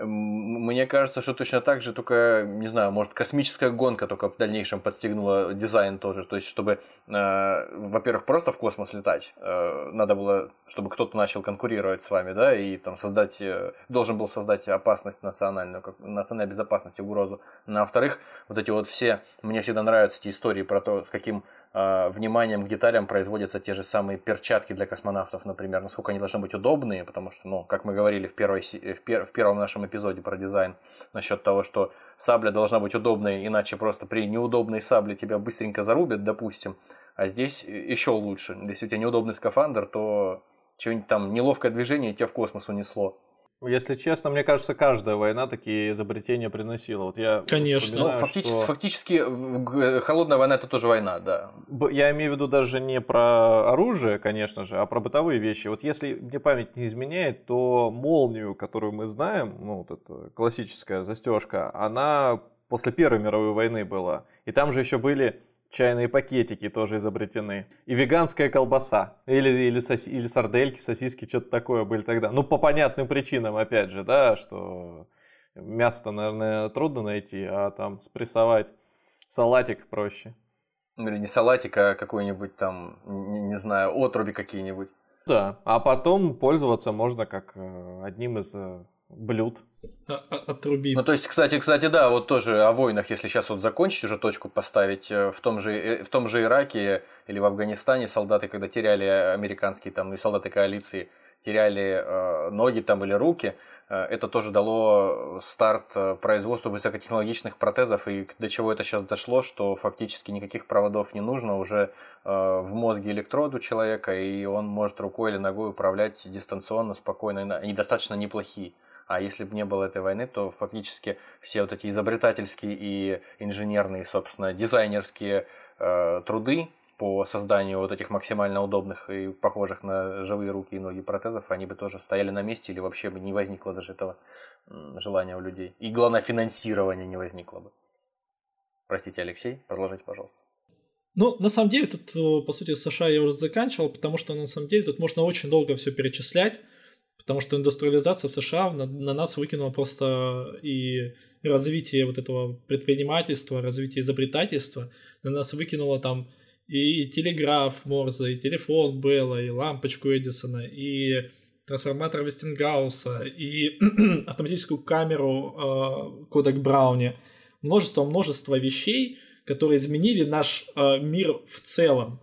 Мне кажется, что точно так же, только, не знаю, может, космическая гонка только в дальнейшем подстегнула дизайн тоже. То есть, чтобы, э, во-первых, просто в космос летать, э, надо было, чтобы кто-то начал конкурировать с вами, да, и там создать, э, должен был создать опасность национальную, как, национальной безопасности, угрозу. Ну, а во-вторых, вот эти вот все, мне всегда нравятся эти истории про то, с каким вниманием к деталям производятся те же самые перчатки для космонавтов, например, насколько они должны быть удобные, потому что, ну, как мы говорили в, первой, в, пер, в первом нашем эпизоде про дизайн, насчет того, что сабля должна быть удобной, иначе просто при неудобной сабле тебя быстренько зарубят, допустим, а здесь еще лучше. Если у тебя неудобный скафандр, то что-нибудь там неловкое движение тебя в космос унесло. Если честно, мне кажется, каждая война такие изобретения приносила. Вот я Конечно. Ну, фактически, что... фактически холодная война это тоже война, да. Я имею в виду даже не про оружие, конечно же, а про бытовые вещи. Вот если мне память не изменяет, то молнию, которую мы знаем, ну вот эта классическая застежка, она после Первой мировой войны была. И там же еще были чайные пакетики тоже изобретены. И веганская колбаса. Или, или, соси, или сардельки, сосиски, что-то такое были тогда. Ну, по понятным причинам, опять же, да, что мясо наверное, трудно найти, а там спрессовать салатик проще. Или не салатик, а какой-нибудь там, не, не знаю, отруби какие-нибудь. Да, а потом пользоваться можно как э, одним из э, блюд. Отруби. Ну, то есть, кстати, кстати, да, вот тоже о войнах, если сейчас вот закончить уже точку поставить, э, в том же, э, в том же Ираке или в Афганистане солдаты, когда теряли американские там, ну, и солдаты коалиции, теряли э, ноги там или руки, э, это тоже дало старт производству высокотехнологичных протезов, и до чего это сейчас дошло, что фактически никаких проводов не нужно, уже э, в мозге электроду человека, и он может рукой или ногой управлять дистанционно, спокойно, и достаточно неплохие. А если бы не было этой войны, то фактически все вот эти изобретательские и инженерные, собственно, дизайнерские э, труды по созданию вот этих максимально удобных и похожих на живые руки и ноги протезов, они бы тоже стояли на месте или вообще бы не возникло даже этого желания у людей. И главное, финансирования не возникло бы. Простите, Алексей, продолжайте, пожалуйста. Ну, на самом деле, тут, э, по сути, США я уже заканчивал, потому что, на самом деле, тут можно очень долго все перечислять, потому что индустриализация в США на, на нас выкинула просто и развитие вот этого предпринимательства, развитие изобретательства, на нас выкинула там и телеграф Морзе, и телефон Белла, и лампочку Эдисона, и трансформатор Вестингауса, и автоматическую камеру э, Кодек Брауни. Множество-множество вещей, которые изменили наш э, мир в целом.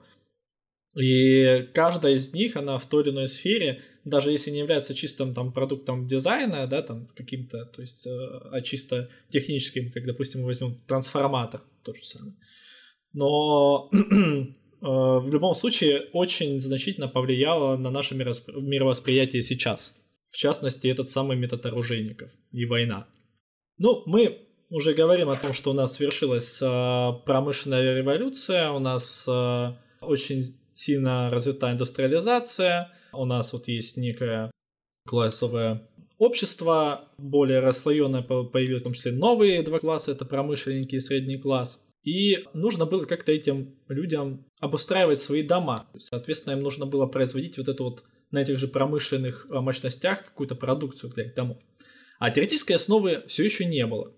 И каждая из них, она в той или иной сфере, даже если не является чистым там продуктом дизайна, да, там каким-то, то есть, э, а чисто техническим, как, допустим, мы возьмем трансформатор, то же самое. Но э, в любом случае очень значительно повлияло на наше мировосприятие сейчас. В частности, этот самый метод оружейников и война. Ну, мы уже говорим о том, что у нас свершилась э, промышленная революция, у нас очень сильно развита индустриализация, у нас вот есть некое классовое общество, более расслоенное появилось, в том числе новые два класса, это промышленники и средний класс. И нужно было как-то этим людям обустраивать свои дома. Соответственно, им нужно было производить вот эту вот на этих же промышленных э, мощностях какую-то продукцию для их домов. А теоретической основы все еще не было.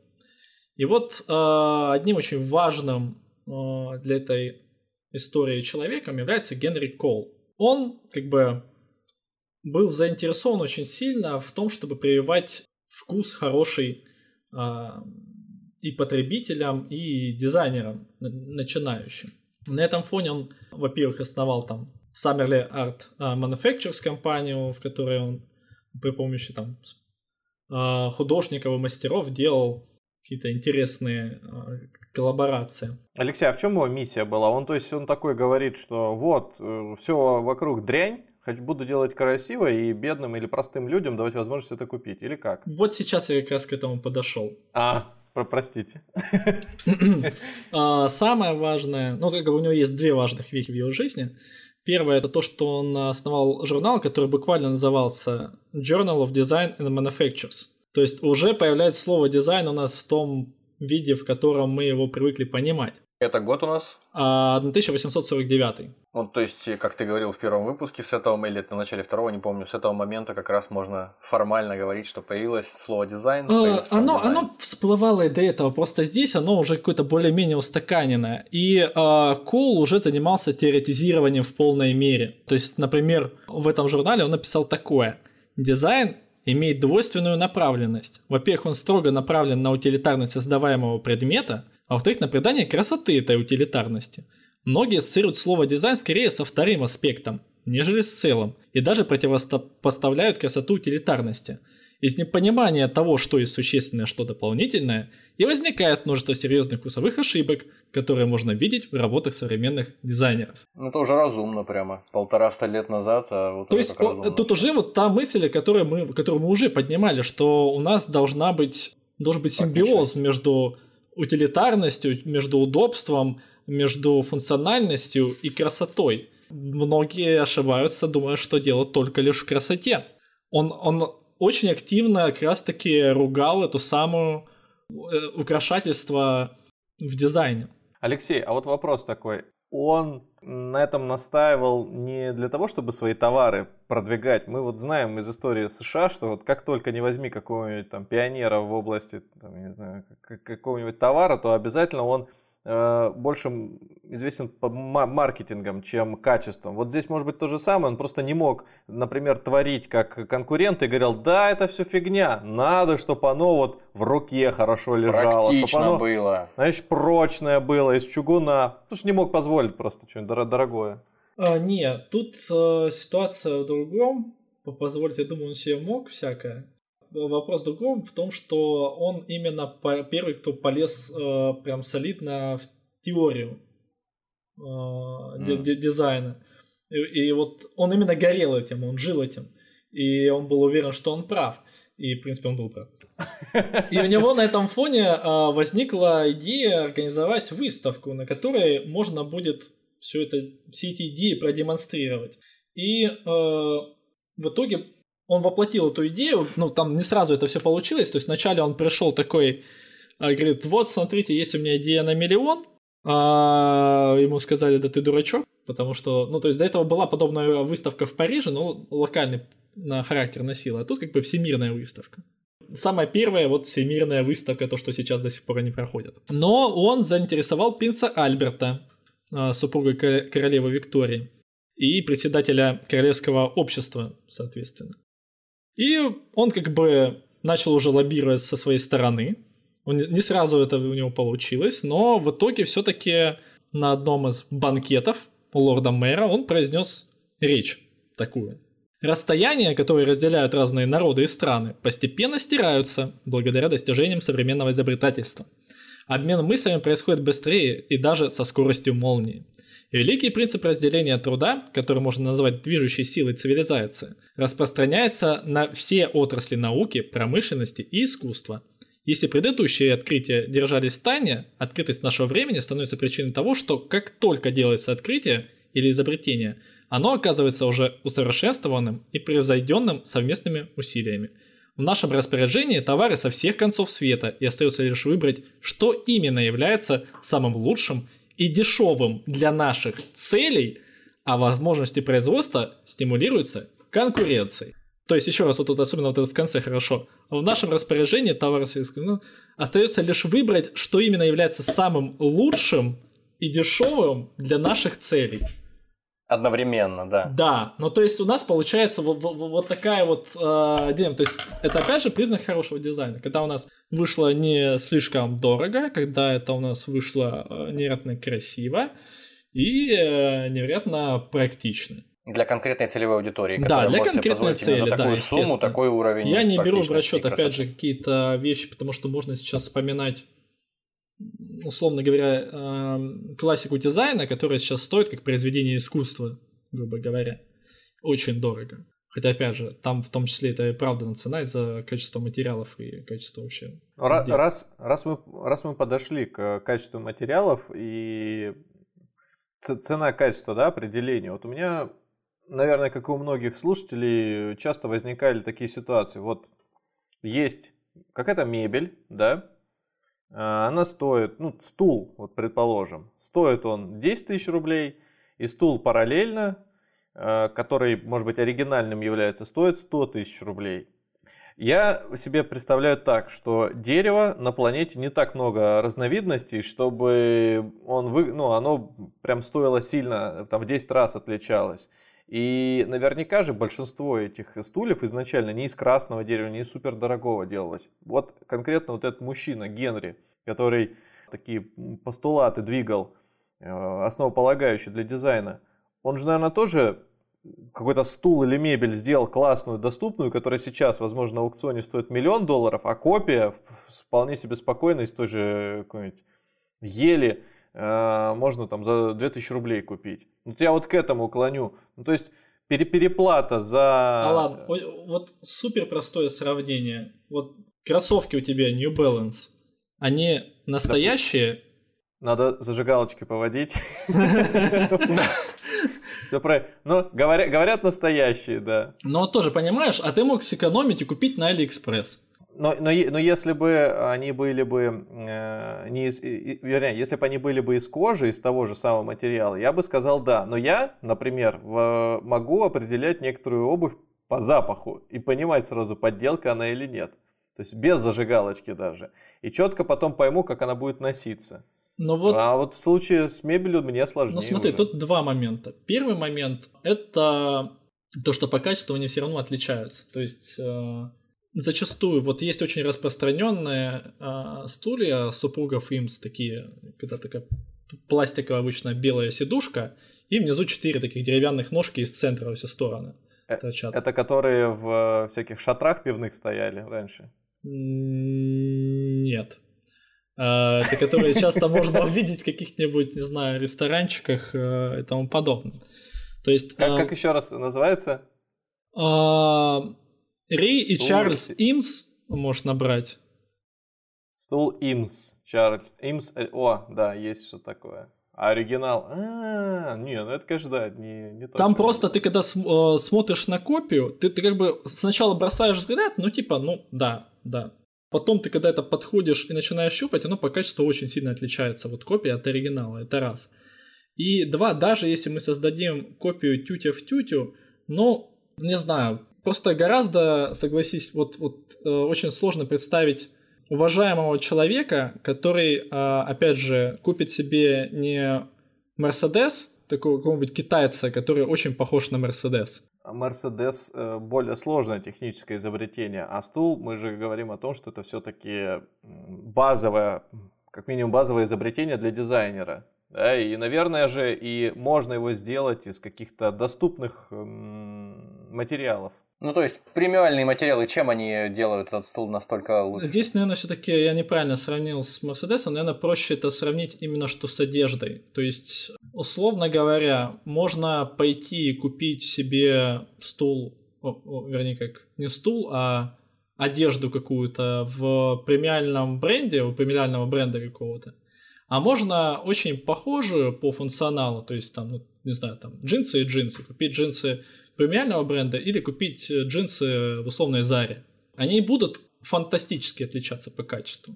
И вот э, одним очень важным э, для этой истории человеком является Генри Кол. Он как бы был заинтересован очень сильно в том, чтобы прививать вкус хороший э, и потребителям, и дизайнерам начинающим. На этом фоне он, во-первых, основал там Summerly Art Manufacturers компанию, в которой он при помощи там художников и мастеров делал какие-то интересные э, коллаборации. Алексей, а в чем его миссия была? Он, то есть, он такой говорит, что вот, э, все вокруг дрянь, хочу, буду делать красиво и бедным или простым людям давать возможность это купить, или как? Вот сейчас я как раз к этому подошел. А, простите. А, самое важное, ну, как бы у него есть две важных вещи в его жизни. Первое это то, что он основал журнал, который буквально назывался Journal of Design and Manufactures. То есть уже появляется слово дизайн у нас в том виде, в котором мы его привыкли понимать. Это год у нас? А, 1849. Ну, то есть, как ты говорил в первом выпуске, с этого, или на начале второго, не помню, с этого момента как раз можно формально говорить, что появилось слово дизайн. А, оно, дизайн. оно всплывало и до этого, просто здесь оно уже какое-то более-менее устаканенное. И а, Кол уже занимался теоретизированием в полной мере. То есть, например, в этом журнале он написал такое. Дизайн имеет двойственную направленность. Во-первых, он строго направлен на утилитарность создаваемого предмета, а во-вторых, на придание красоты этой утилитарности. Многие ассоциируют слово дизайн скорее со вторым аспектом, нежели с целым, и даже противопоставляют красоту утилитарности – из непонимания того, что есть существенное, что дополнительное, и возникает множество серьезных вкусовых ошибок, которые можно видеть в работах современных дизайнеров. Ну, это уже разумно прямо. Полтораста лет назад. А вот То есть тут уже вот та мысль, которую мы, которую мы уже поднимали, что у нас должна быть, должен быть симбиоз между утилитарностью, между удобством, между функциональностью и красотой. Многие ошибаются, думая, что дело только лишь в красоте. Он, он очень активно как раз-таки ругал эту самую э, украшательство в дизайне. Алексей, а вот вопрос такой. Он на этом настаивал не для того, чтобы свои товары продвигать. Мы вот знаем из истории США, что вот как только не возьми какого-нибудь там пионера в области, там, не знаю, какого-нибудь товара, то обязательно он больше известен по маркетингом, чем качеством. Вот здесь может быть то же самое, он просто не мог, например, творить как конкурент и говорил, да, это все фигня, надо, чтобы оно вот в руке хорошо лежало. Практично оно, было. Знаешь, прочное было, из чугуна. Потому что не мог позволить просто что-нибудь дорогое. А, нет, тут э, ситуация в другом. Позволить, я думаю, он себе мог всякое вопрос в другом, в том, что он именно первый, кто полез э, прям солидно в теорию э, mm. дизайна. И, и вот он именно горел этим, он жил этим. И он был уверен, что он прав. И, в принципе, он был прав. И у него на этом фоне э, возникла идея организовать выставку, на которой можно будет все это, все эти идеи продемонстрировать. И э, в итоге он воплотил эту идею, ну там не сразу это все получилось, то есть вначале он пришел такой, э, говорит, вот смотрите, есть у меня идея на миллион, а ему сказали, да ты дурачок, потому что, ну то есть до этого была подобная выставка в Париже, но локальный на характер носила, а тут как бы всемирная выставка. Самая первая вот всемирная выставка, то, что сейчас до сих пор не проходит. Но он заинтересовал принца Альберта, а, супруга королевы Виктории, и председателя Королевского общества, соответственно. И он как бы начал уже лоббировать со своей стороны. Он не сразу это у него получилось, но в итоге все-таки на одном из банкетов у лорда мэра он произнес речь такую. Расстояния, которые разделяют разные народы и страны, постепенно стираются благодаря достижениям современного изобретательства. Обмен мыслями происходит быстрее и даже со скоростью молнии. Великий принцип разделения труда, который можно назвать движущей силой цивилизации, распространяется на все отрасли науки, промышленности и искусства. Если предыдущие открытия держались в тайне, открытость нашего времени становится причиной того, что как только делается открытие или изобретение, оно оказывается уже усовершенствованным и превзойденным совместными усилиями. В нашем распоряжении товары со всех концов света, и остается лишь выбрать, что именно является самым лучшим и дешевым для наших целей, а возможности производства стимулируются конкуренцией. То есть, еще раз, вот тут особенно вот это в конце хорошо. В нашем распоряжении товара ну, остается лишь выбрать, что именно является самым лучшим и дешевым для наших целей. Одновременно, да. Да, ну то есть у нас получается вот, вот, вот такая вот э, дилемма. То есть это опять же признак хорошего дизайна. Когда у нас вышло не слишком дорого, когда это у нас вышло э, невероятно красиво и э, невероятно практично. Для конкретной целевой аудитории. Да, для конкретной цели, за такую да, сумму, такой уровень. Я не беру в расчет, опять же, какие-то вещи, потому что можно сейчас вспоминать условно говоря, эм, классику дизайна, которая сейчас стоит как произведение искусства, грубо говоря, очень дорого. Хотя, опять же, там в том числе это и правда на из-за качества материалов и качества вообще. Раз, раз, мы, раз мы подошли к качеству материалов и цена-качество, да, определение. Вот у меня, наверное, как и у многих слушателей, часто возникали такие ситуации. Вот есть какая-то мебель, да, она стоит, ну, стул, вот предположим, стоит он 10 тысяч рублей, и стул параллельно, а, который, может быть, оригинальным является, стоит 100 тысяч рублей. Я себе представляю так, что дерево на планете не так много разновидностей, чтобы он вы, ну, оно прям стоило сильно, там в 10 раз отличалось. И наверняка же большинство этих стульев изначально не из красного дерева, не из супердорогого делалось. Вот конкретно вот этот мужчина, Генри, который такие постулаты двигал, э, основополагающие для дизайна, он же, наверное, тоже какой-то стул или мебель сделал классную, доступную, которая сейчас, возможно, на аукционе стоит миллион долларов, а копия вполне себе спокойно из той же какой-нибудь ели Э, можно там за 2000 рублей купить. Вот я вот к этому клоню. Ну, то есть пере переплата за... А ладно, вот супер простое сравнение. Вот кроссовки у тебя New Balance, они настоящие? Надо зажигалочки поводить. Все про... Ну, говорят настоящие, да. Но тоже, понимаешь, а ты мог сэкономить и купить на Алиэкспресс но, но, но если бы они были бы э, не из, вернее, если бы они были бы из кожи, из того же самого материала, я бы сказал да. Но я, например, в, могу определять некоторую обувь по запаху и понимать сразу, подделка она или нет. То есть без зажигалочки даже. И четко потом пойму, как она будет носиться. Но вот... А вот в случае с мебелью мне сложнее. Ну смотри, уже. тут два момента. Первый момент это то, что по качеству они все равно отличаются. То есть э, зачастую вот есть очень распространенные э, стулья супругов имс такие, когда такая пластиковая обычно белая сидушка, и внизу четыре таких деревянных ножки из центра во все стороны э, торчат. Это которые в всяких шатрах пивных стояли раньше? Нет. А, это которые часто можно увидеть в каких-нибудь, не знаю, ресторанчиках э, и тому подобное. То есть... Как, как еще раз называется? Рэй и Чарльз Имс можешь набрать. Стул Имс. Чарльз Имс. Э, о, да, есть что такое. А оригинал, а, не, ну это, конечно, да, не, не то. Там просто ты, когда см- э, смотришь на копию, ты, ты как бы сначала бросаешь взгляд, ну типа, ну да, да. Потом ты, когда это подходишь и начинаешь щупать, оно по качеству очень сильно отличается. Вот копия от оригинала, это раз. И два, даже если мы создадим копию тютя в тютю, ну, не знаю, просто гораздо, согласись, вот, вот э, очень сложно представить уважаемого человека, который, э, опять же, купит себе не Мерседес, такого какого-нибудь китайца, который очень похож на Мерседес. Мерседес э, более сложное техническое изобретение, а стул, мы же говорим о том, что это все-таки базовое, как минимум базовое изобретение для дизайнера. Да, и, наверное же, и можно его сделать из каких-то доступных материалов. Ну, то есть, премиальные материалы, чем они делают этот стул настолько лучше? Здесь, наверное, все-таки я неправильно сравнил с Мерседесом. Наверное, проще это сравнить именно что с одеждой. То есть, условно говоря, можно пойти и купить себе стул, о, о, вернее, как не стул, а одежду какую-то в премиальном бренде, у премиального бренда какого-то. А можно очень похожую по функционалу, то есть там, ну, не знаю, там джинсы и джинсы, купить джинсы премиального бренда или купить э, джинсы в условной Заре. Они будут фантастически отличаться по качеству,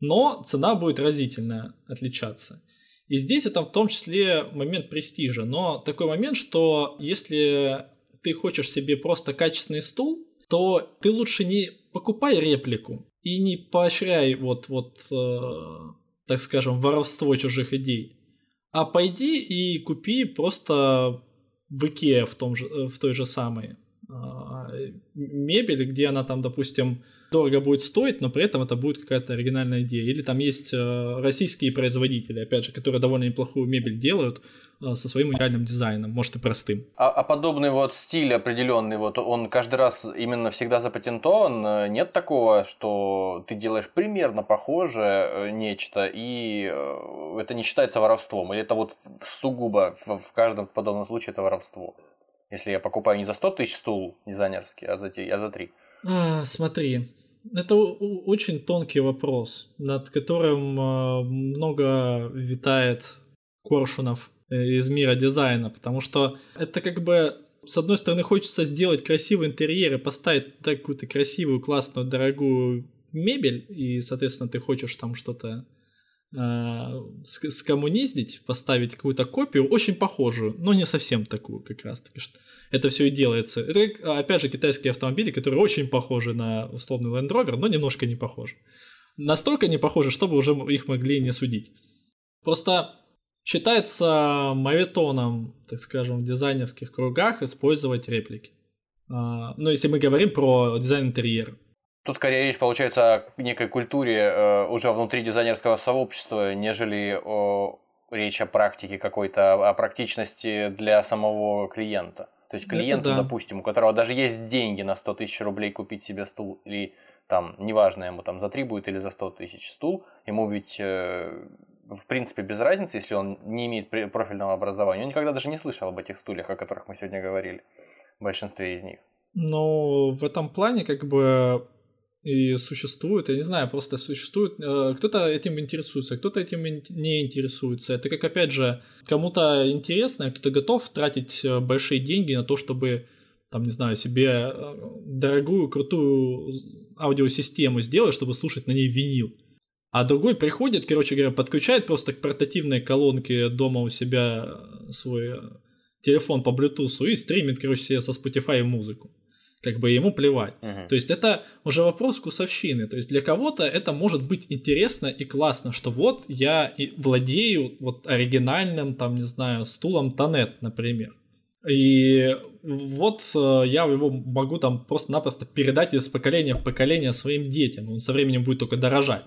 но цена будет разительно отличаться. И здесь это в том числе момент престижа, но такой момент, что если ты хочешь себе просто качественный стул, то ты лучше не покупай реплику и не поощряй вот, вот э, так скажем, воровство чужих идей. А пойди и купи просто в Икеа в, том же, э, в той же самой а, мебель, где она там, допустим, дорого будет стоить, но при этом это будет какая-то оригинальная идея. Или там есть э, российские производители, опять же, которые довольно неплохую мебель делают э, со своим уникальным дизайном, может и простым. А, а подобный вот стиль определенный, вот он каждый раз именно всегда запатентован? Нет такого, что ты делаешь примерно похожее нечто, и это не считается воровством? Или это вот сугубо в каждом подобном случае это воровство? Если я покупаю не за 100 тысяч стул дизайнерский, а за, а за 3. А, смотри, это очень тонкий вопрос, над которым а, много витает коршунов э, из мира дизайна, потому что это как бы с одной стороны хочется сделать красивый интерьер и поставить такую-то красивую, классную, дорогую мебель, и, соответственно, ты хочешь там что-то скоммуниздить, поставить какую-то копию, очень похожую, но не совсем такую как раз таки. Это все и делается. Это, как, опять же, китайские автомобили, которые очень похожи на условный Land Rover, но немножко не похожи. Настолько не похожи, чтобы уже их могли не судить. Просто считается мавитоном, так скажем, в дизайнерских кругах использовать реплики. А, ну, если мы говорим про дизайн интерьера. Тут скорее речь получается о некой культуре э, уже внутри дизайнерского сообщества, нежели о, речь о практике какой-то, о практичности для самого клиента. То есть клиенту, да. допустим, у которого даже есть деньги на 100 тысяч рублей купить себе стул, или там, неважно, ему там за 3 будет или за 100 тысяч стул, ему ведь э, в принципе без разницы, если он не имеет профильного образования. Он никогда даже не слышал об этих стульях, о которых мы сегодня говорили, в большинстве из них. Но в этом плане как бы и существует, я не знаю, просто существует, э, кто-то этим интересуется, кто-то этим не интересуется. Это как, опять же, кому-то интересно, кто-то готов тратить э, большие деньги на то, чтобы, там, не знаю, себе э, дорогую, крутую аудиосистему сделать, чтобы слушать на ней винил. А другой приходит, короче говоря, подключает просто к портативной колонке дома у себя свой телефон по Bluetooth и стримит, короче, себе со Spotify музыку как бы ему плевать. Uh-huh. То есть это уже вопрос вкусовщины. То есть для кого-то это может быть интересно и классно, что вот я владею вот оригинальным, там, не знаю, стулом Тонет, например. И вот э, я его могу там просто-напросто передать из поколения в поколение своим детям. Он со временем будет только дорожать.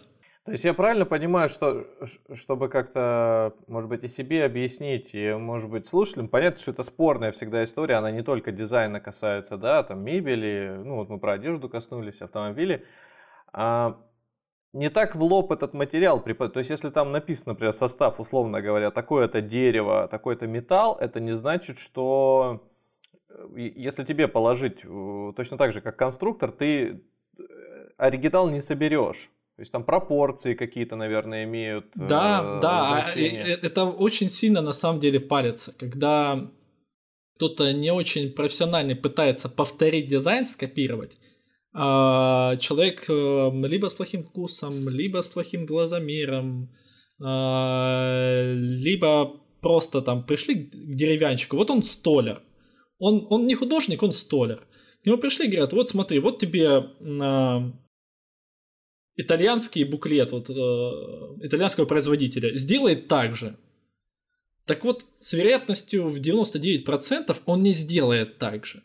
То есть я правильно понимаю, что чтобы как-то, может быть, и себе объяснить, и, может быть, слушателям, понятно, что это спорная всегда история, она не только дизайна касается, да, там мебели, ну вот мы про одежду коснулись, автомобили. А не так в лоб этот материал, то есть если там написано, например, состав, условно говоря, такое-то дерево, такой-то металл, это не значит, что э, если тебе положить э, точно так же, как конструктор, ты э, оригинал не соберешь. То есть там пропорции какие-то, наверное, имеют. Да, э, да, а, значение. э, э, это очень сильно на самом деле парится, когда кто-то не очень профессиональный пытается повторить дизайн, скопировать, а человек э, либо с плохим вкусом, либо с плохим глазомером, а, либо просто там пришли к деревянчику, вот он столер, он, он не художник, он столер. К нему пришли и говорят, вот смотри, вот тебе а, итальянский буклет вот, э, итальянского производителя сделает так же. Так вот, с вероятностью в 99% он не сделает так же.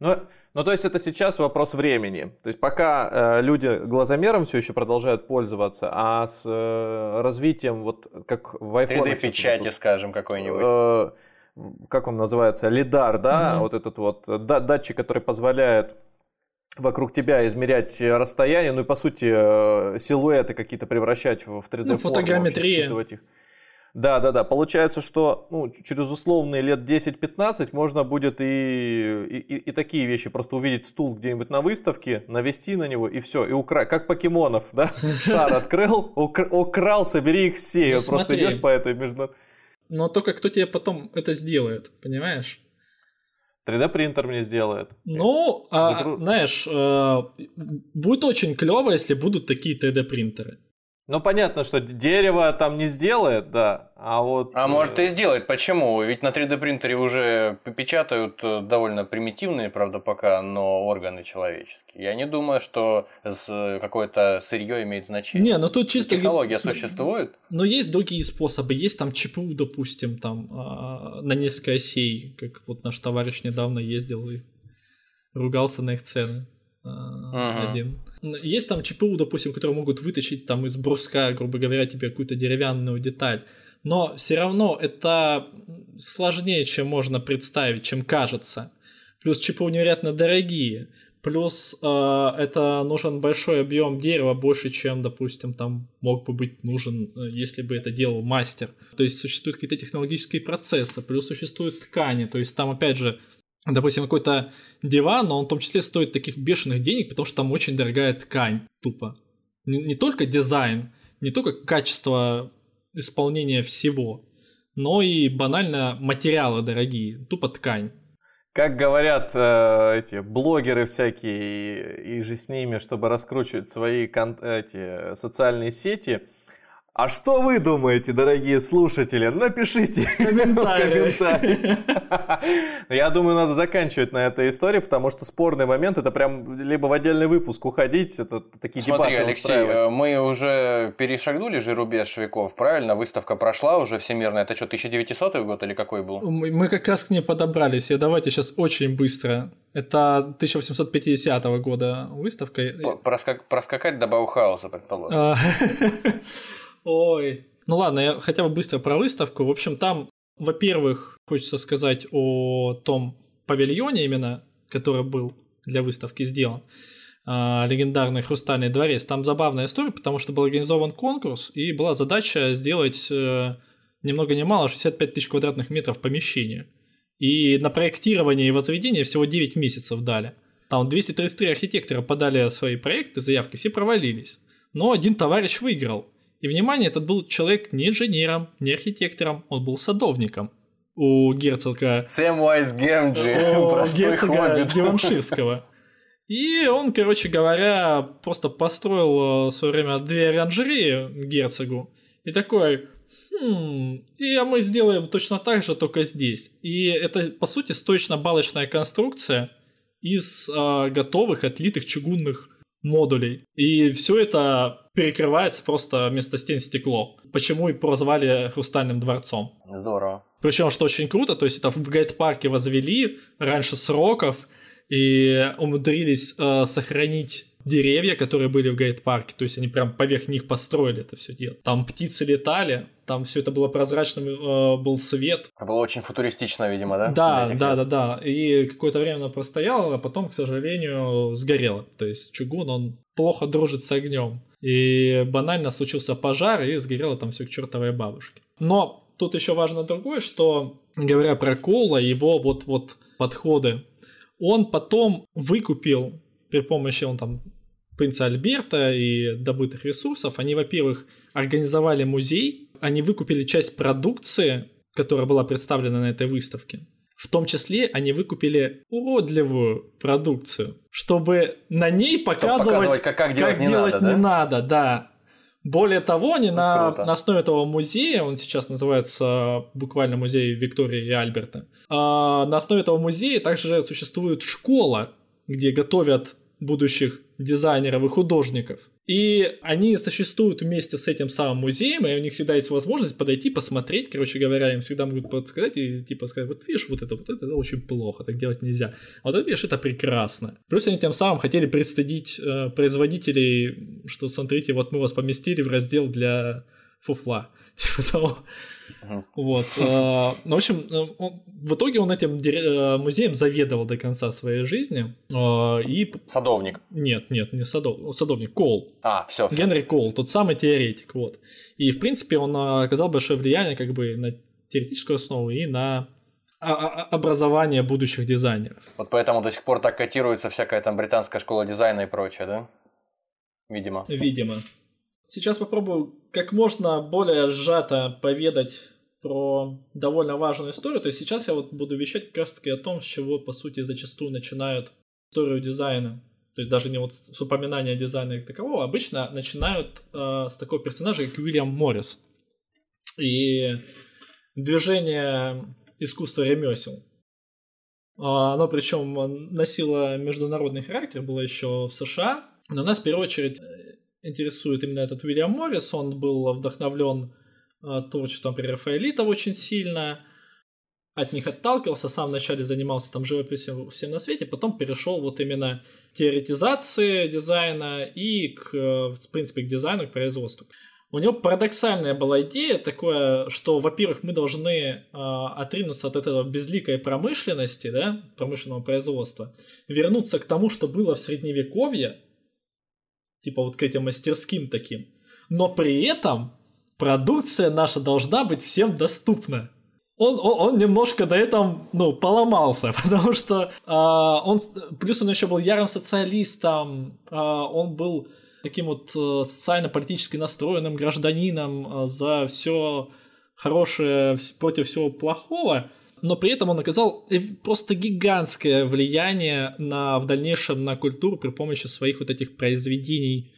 Ну, ну, то есть это сейчас вопрос времени. То есть пока э, люди глазомером все еще продолжают пользоваться, а с э, развитием, вот как в iPhone... 3D-печати, скажем, какой-нибудь. э, как он называется, лидар, да, Мгм. вот этот вот э, да- датчик, который позволяет вокруг тебя измерять расстояние, ну и по сути э, силуэты какие-то превращать в в 3D Ну, фотограмметрия. их. Да, да, да. Получается, что ну, через условные лет 10-15 можно будет и, и, и- такие вещи. Просто увидеть стул где-нибудь на выставке, навести на него и все, и украсть. Как покемонов, да? Шар открыл, укра- украл, собери их все. Ну, просто идешь по этой между... Но только кто тебе потом это сделает, понимаешь? 3D принтер мне сделает. Ну, а, знаешь, э, будет очень клево, если будут такие 3D принтеры. Ну, понятно, что дерево там не сделает, да, а вот... А э, может и сделает. Почему? Ведь на 3D принтере уже печатают э, довольно примитивные, правда, пока, но органы человеческие. Я не думаю, что с- какое-то сырье имеет значение. Не, ну тут чисто... Технология см- существует. Но есть другие способы. Есть там ЧПУ, допустим, там а, на несколько осей, как вот наш товарищ недавно ездил и ругался на их цены. а. Один. Есть там ЧПУ, допустим, которые могут вытащить там из бруска, грубо говоря, тебе какую-то деревянную деталь. Но все равно это сложнее, чем можно представить, чем кажется. Плюс ЧПУ невероятно дорогие. Плюс э, это нужен большой объем дерева, больше, чем, допустим, там мог бы быть нужен, э, если бы это делал мастер. То есть существуют какие-то технологические процессы, плюс существуют ткани. То есть там, опять же, допустим, какой-то диван, но он в том числе стоит таких бешеных денег, потому что там очень дорогая ткань, тупо. Не, не только дизайн, не только качество исполнения всего, но и банально материалы дорогие, тупо ткань. Как говорят э, эти блогеры всякие и, и же с ними, чтобы раскручивать свои кон- эти социальные сети. А что вы думаете, дорогие слушатели? Напишите в комментариях. Я думаю, надо заканчивать на этой истории, потому что спорный момент это прям либо в отдельный выпуск уходить, это такие Смотри, дебаты Алексей, э, мы уже перешагнули же рубеж веков, правильно? Выставка прошла уже всемирная. Это что, 1900 год или какой был? Мы как раз к ней подобрались. Я давайте сейчас очень быстро. Это 1850 года выставка. Проскак- Проскакать до Баухауса, предположим. Ой. Ну ладно, я хотя бы быстро про выставку. В общем, там, во-первых, хочется сказать о том павильоне именно, который был для выставки сделан. А, Легендарный Хрустальный дворец. Там забавная история, потому что был организован конкурс, и была задача сделать э, ни много ни мало 65 тысяч квадратных метров помещения. И на проектирование и возведение всего 9 месяцев дали. Там 233 архитектора подали свои проекты, заявки, все провалились. Но один товарищ выиграл. И, внимание, этот был человек не инженером, не архитектором, он был садовником у герцога, Сэм Уайс Гемджи, у герцога. Диванширского. И он, короче говоря, просто построил э, в свое время две оранжереи герцогу. И такой, «Хм, и а мы сделаем точно так же, только здесь. И это, по сути, стоечно-балочная конструкция из э, готовых отлитых чугунных модулей. И все это перекрывается просто вместо стен стекло. Почему и прозвали Хрустальным дворцом. Здорово. Причем, что очень круто, то есть это в гайд-парке возвели раньше сроков и умудрились э, сохранить деревья, которые были в гайд-парке, то есть они прям поверх них построили это все дело. Там птицы летали, там все это было прозрачным, э, был свет. Это было очень футуристично, видимо, да? Да, да, да, да. И какое-то время оно простояло, а потом, к сожалению, сгорело. То есть чугун, он плохо дружит с огнем. И банально случился пожар, и сгорело там все к чертовой бабушке. Но тут еще важно другое, что, говоря про Коула, его вот-вот подходы, он потом выкупил при помощи, он там принца Альберта и добытых ресурсов, они, во-первых, организовали музей, они выкупили часть продукции, которая была представлена на этой выставке. В том числе они выкупили уродливую продукцию, чтобы на ней показывать, показывать, как- как делать не делать надо, да? не надо, да. Более того, они на, на основе этого музея, он сейчас называется буквально музей Виктории и Альберта, а, на основе этого музея также существует школа, где готовят будущих дизайнеров и художников. И они существуют вместе с этим самым музеем, и у них всегда есть возможность подойти, посмотреть, короче говоря, им всегда могут подсказать и типа сказать, вот видишь, вот это, вот это, это очень плохо, так делать нельзя. А вот это, видишь, это прекрасно. Плюс они тем самым хотели пристыдить э, производителей, что смотрите, вот мы вас поместили в раздел для фуфла. Типа того. Мгм. Вот. э, Ну, в общем, э, он- в итоге он этим э, музеем заведовал до конца своей жизни. э, И Садовник. нет, нет, не садов... садовник, Кол. А, все. Генри Кол, тот самый теоретик, вот. И, в принципе, он оказал большое влияние как бы на теоретическую основу и на образование будущих дизайнеров. Вот поэтому до сих пор так котируется всякая там британская школа дизайна и прочее, да? Видимо. Видимо. Сейчас попробую как можно более сжато поведать про довольно важную историю. То есть сейчас я вот буду вещать как раз таки о том, с чего, по сути, зачастую начинают историю дизайна. То есть даже не вот с упоминания дизайна как такового, обычно начинают э, с такого персонажа, как Уильям Моррис. И движение искусства ремесел. А, Оно причем носило международный характер, было еще в США. Но нас в первую очередь э, интересует именно этот Уильям Моррис. Он был вдохновлен э, творчеством при Рафаэлитов очень сильно. От них отталкивался, сам вначале занимался там живописью всем на свете, потом перешел вот именно к теоретизации дизайна и к, э, в принципе, к дизайну, к производству. У него парадоксальная была идея такое, что, во-первых, мы должны э, отринуться от этого безликой промышленности, да, промышленного производства, вернуться к тому, что было в средневековье, типа вот к этим мастерским таким, но при этом продукция наша должна быть всем доступна. Он, он, он немножко на этом, ну, поломался, потому что а, он, плюс он еще был ярым социалистом, а, он был таким вот э, социально-политически настроенным гражданином э, за все хорошее против всего плохого, но при этом он оказал э, просто гигантское влияние на, в дальнейшем на культуру при помощи своих вот этих произведений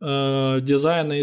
э, дизайна и,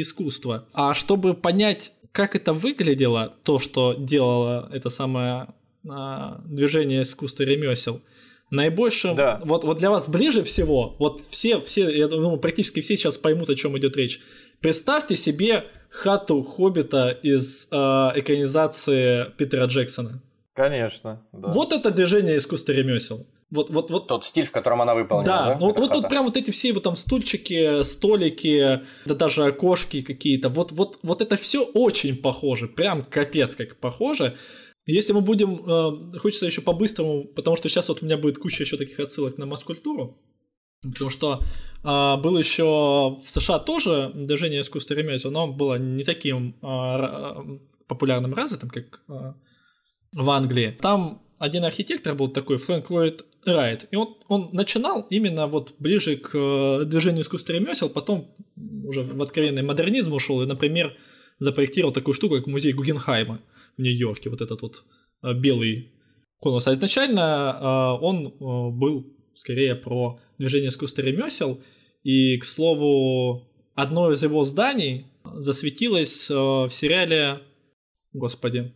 искусства. А чтобы понять, как это выглядело, то, что делало это самое а, движение искусства ремесел, наибольшим, Да. вот, вот для вас ближе всего, вот все, все, я думаю, практически все сейчас поймут, о чем идет речь. Представьте себе хату Хоббита из э, экранизации Питера Джексона. Конечно. да. Вот это движение искусства ремесел. Вот, вот, вот, Тот стиль, в котором она выполнена, да, да? ну вот, вот тут прям вот эти все вот там стульчики, столики, да даже окошки какие-то, вот, вот, вот это все очень похоже, прям капец как похоже. Если мы будем, э, хочется еще по-быстрому, потому что сейчас вот у меня будет куча еще таких отсылок на маскультуру, потому что э, было еще в США тоже движение искусства ремесел, но было не таким э, популярным развитым, как э, в Англии. Там один архитектор был такой, Фрэнк Ллойд Райт, и он, он начинал именно вот ближе к э, движению искусства ремесел, потом уже в откровенный модернизм ушел и, например, запроектировал такую штуку, как музей Гугенхайма в Нью-Йорке, вот этот вот э, белый конус. А изначально э, он э, был скорее про движение искусства ремесел, и, к слову, одно из его зданий засветилось э, в сериале, господи,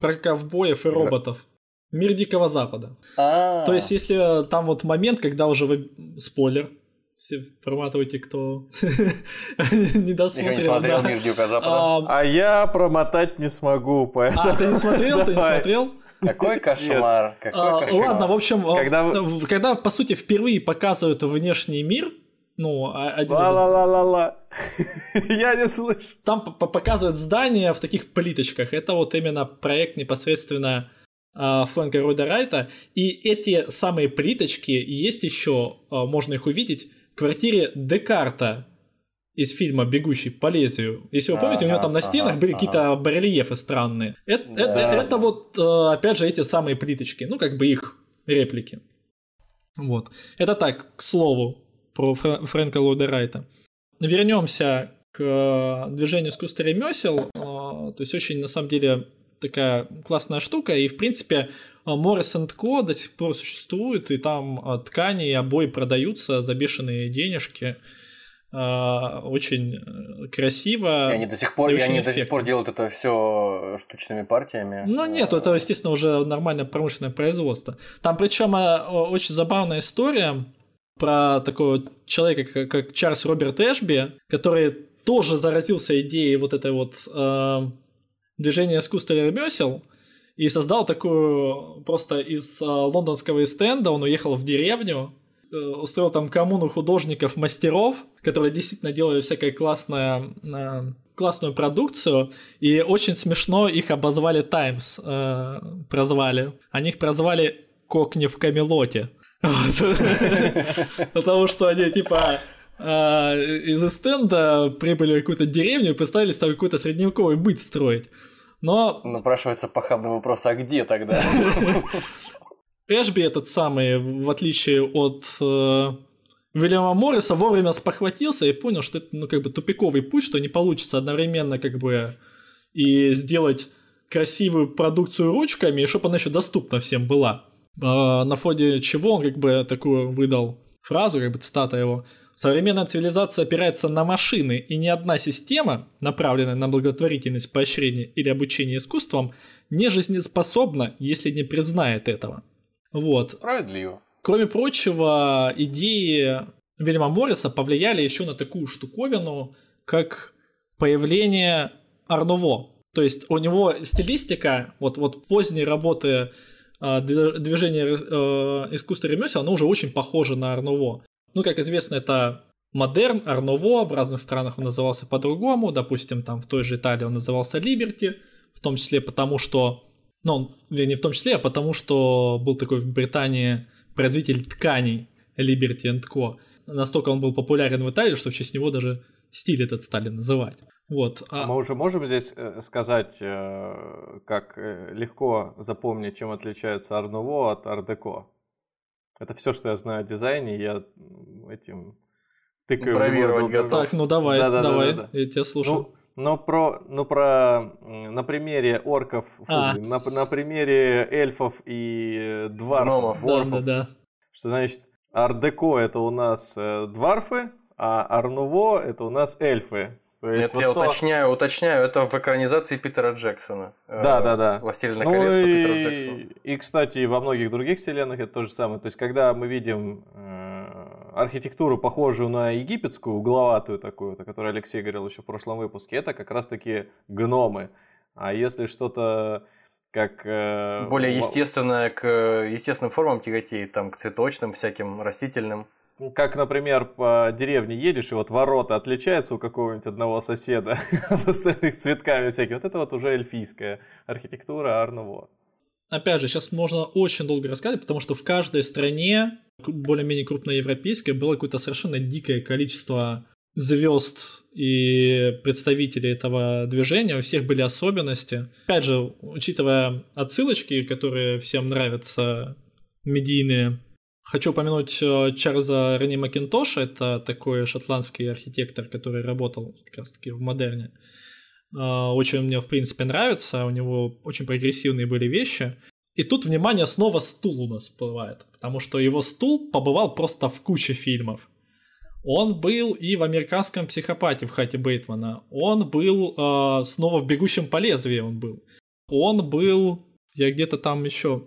про ковбоев и роботов. Мир Дикого Запада. А, То есть, если там вот момент, когда уже вы... Спойлер. Все проматывайте, кто не досмотрел. не смотрел. «Мир Дикого Запада». А, А я промотать не смогу, поэтому... а, ты не смотрел? Ты не смотрел? Какой кошмар, какой А, кошмар. ладно, в общем, а, Когда по сути, впервые показывают внешний мир, ну, а- один Ла-ла-ла-ла-ла. Я не слышу. там показывают здания в таких плиточках. Это вот именно проект непосредственно а, Фрэнка Ройда Райта. И эти самые плиточки есть еще, а, можно их увидеть, в квартире Декарта из фильма «Бегущий по лезвию». Если вы помните, у него там на стенах ага, были какие-то барельефы странные. Это, Да. это, это вот, э, опять же, эти самые плиточки. Ну, как бы их реплики. Вот. Это так, к слову. про Фра- Фрэнка Ллойда Райта. Вернемся к э, движению искусства ремесел. Э, То есть очень, на самом деле, такая классная штука. И, в принципе, Morris Co. до сих пор существует, и там э, ткани и обои продаются за бешеные денежки. Э, Очень э, красиво. И они до сих пор, и они до сих пор делают это все штучными партиями. Ну нет, это, естественно, уже нормальное промышленное производство. Там причем э, очень забавная история про такого человека, как, Чарльз Роберт Эшби, который тоже заразился идеей вот этой вот э, движения искусства и ремесел и создал такую просто из э, лондонского стенда, он уехал в деревню, устроил там коммуну художников-мастеров, которые действительно делали всякое классное э, классную продукцию, и очень смешно их обозвали Times, э, прозвали. Они их прозвали «Кокни в Камелоте». Потому что они, типа, э, из стенда прибыли в какую-то деревню и пытались там какой-то средневековый быт строить. Но Напрашивается похабный вопрос, а где тогда? Эшби этот самый, в отличие от э, Вильяма Морриса, вовремя спохватился и понял, что это, ну, как бы тупиковый путь, что не получится одновременно, как бы, и сделать красивую продукцию ручками, и чтобы она еще доступна всем была. А, на фоне чего он, как бы, такую выдал фразу, как бы цитата его. Современная цивилизация опирается на машины, и ни одна система, направленная на благотворительность, поощрение или обучение искусствам, не жизнеспособна, если не признает этого. Вот. Справедливо. Кроме прочего, идеи Вильяма Морриса повлияли еще на такую штуковину, как появление Арнуво. То есть у него стилистика, вот, вот поздние работы дви- движения э, искусства ремесел, оно уже очень похоже на Арнуво. Ну, как известно, это модерн, Арнуво, в разных странах он назывался по-другому, допустим, там в той же Италии он назывался Либерти, в том числе потому, что, ну, вернее, не в том числе, а потому, что был такой в Британии производитель тканей Liberty Co. Настолько он был популярен в Италии, что в честь него даже стиль этот стали называть. Вот. А- Мы уже можем здесь э, сказать, э, как э, легко запомнить, чем отличается Арнуво от Ардеко. Это все, что я знаю о дизайне, я этим тыкаю. Бравировать готов. Так, ну давай, Да-да-да-да-да. давай, я тебя слушаю. Ну, но про, ну про, на примере орков, фу, А. на, на примере эльфов и э, дварфов, да, дворфов, да, да. что значит ардеко это у нас э, дварфы, а арнуво это у нас эльфы. То есть Нет, я вот то- уточняю, уточняю, это в экранизации Питера Джексона. Э, Да, да, да. «Властелина Ну колец» и, Джексону. и, кстати, и во многих других вселенных это то же самое. То есть, когда мы видим э, архитектуру, похожую на египетскую, угловатую такую, о которой Алексей говорил еще в прошлом выпуске, это как раз-таки гномы. А если что-то как... э, Более естественное к э, естественным формам тяготеет, там, к цветочным, всяким растительным. Ну, Как, например, по деревне едешь, и вот ворота отличаются у какого-нибудь одного соседа от остальных цветками всякими. Вот это вот уже эльфийская архитектура Арнуво. Опять же, сейчас можно очень долго рассказывать, потому что в каждой стране, более-менее крупноевропейской, было какое-то совершенно дикое количество звезд и представителей этого движения, у всех были особенности. Опять же, учитывая отсылочки, которые всем нравятся, медийные, хочу упомянуть э, Чарльза Рени Макинтоша, это такой шотландский архитектор, который работал как раз-таки в модерне. Э, Очень мне, в принципе, нравится, у него очень прогрессивные были вещи. И тут, внимание, снова стул у нас всплывает, потому что его стул побывал просто в куче фильмов. Он был и в «Американском психопате» в Хате Бейтмана. Он был э, снова в «Бегущем по лезвию» он был. Он был, я где-то там еще,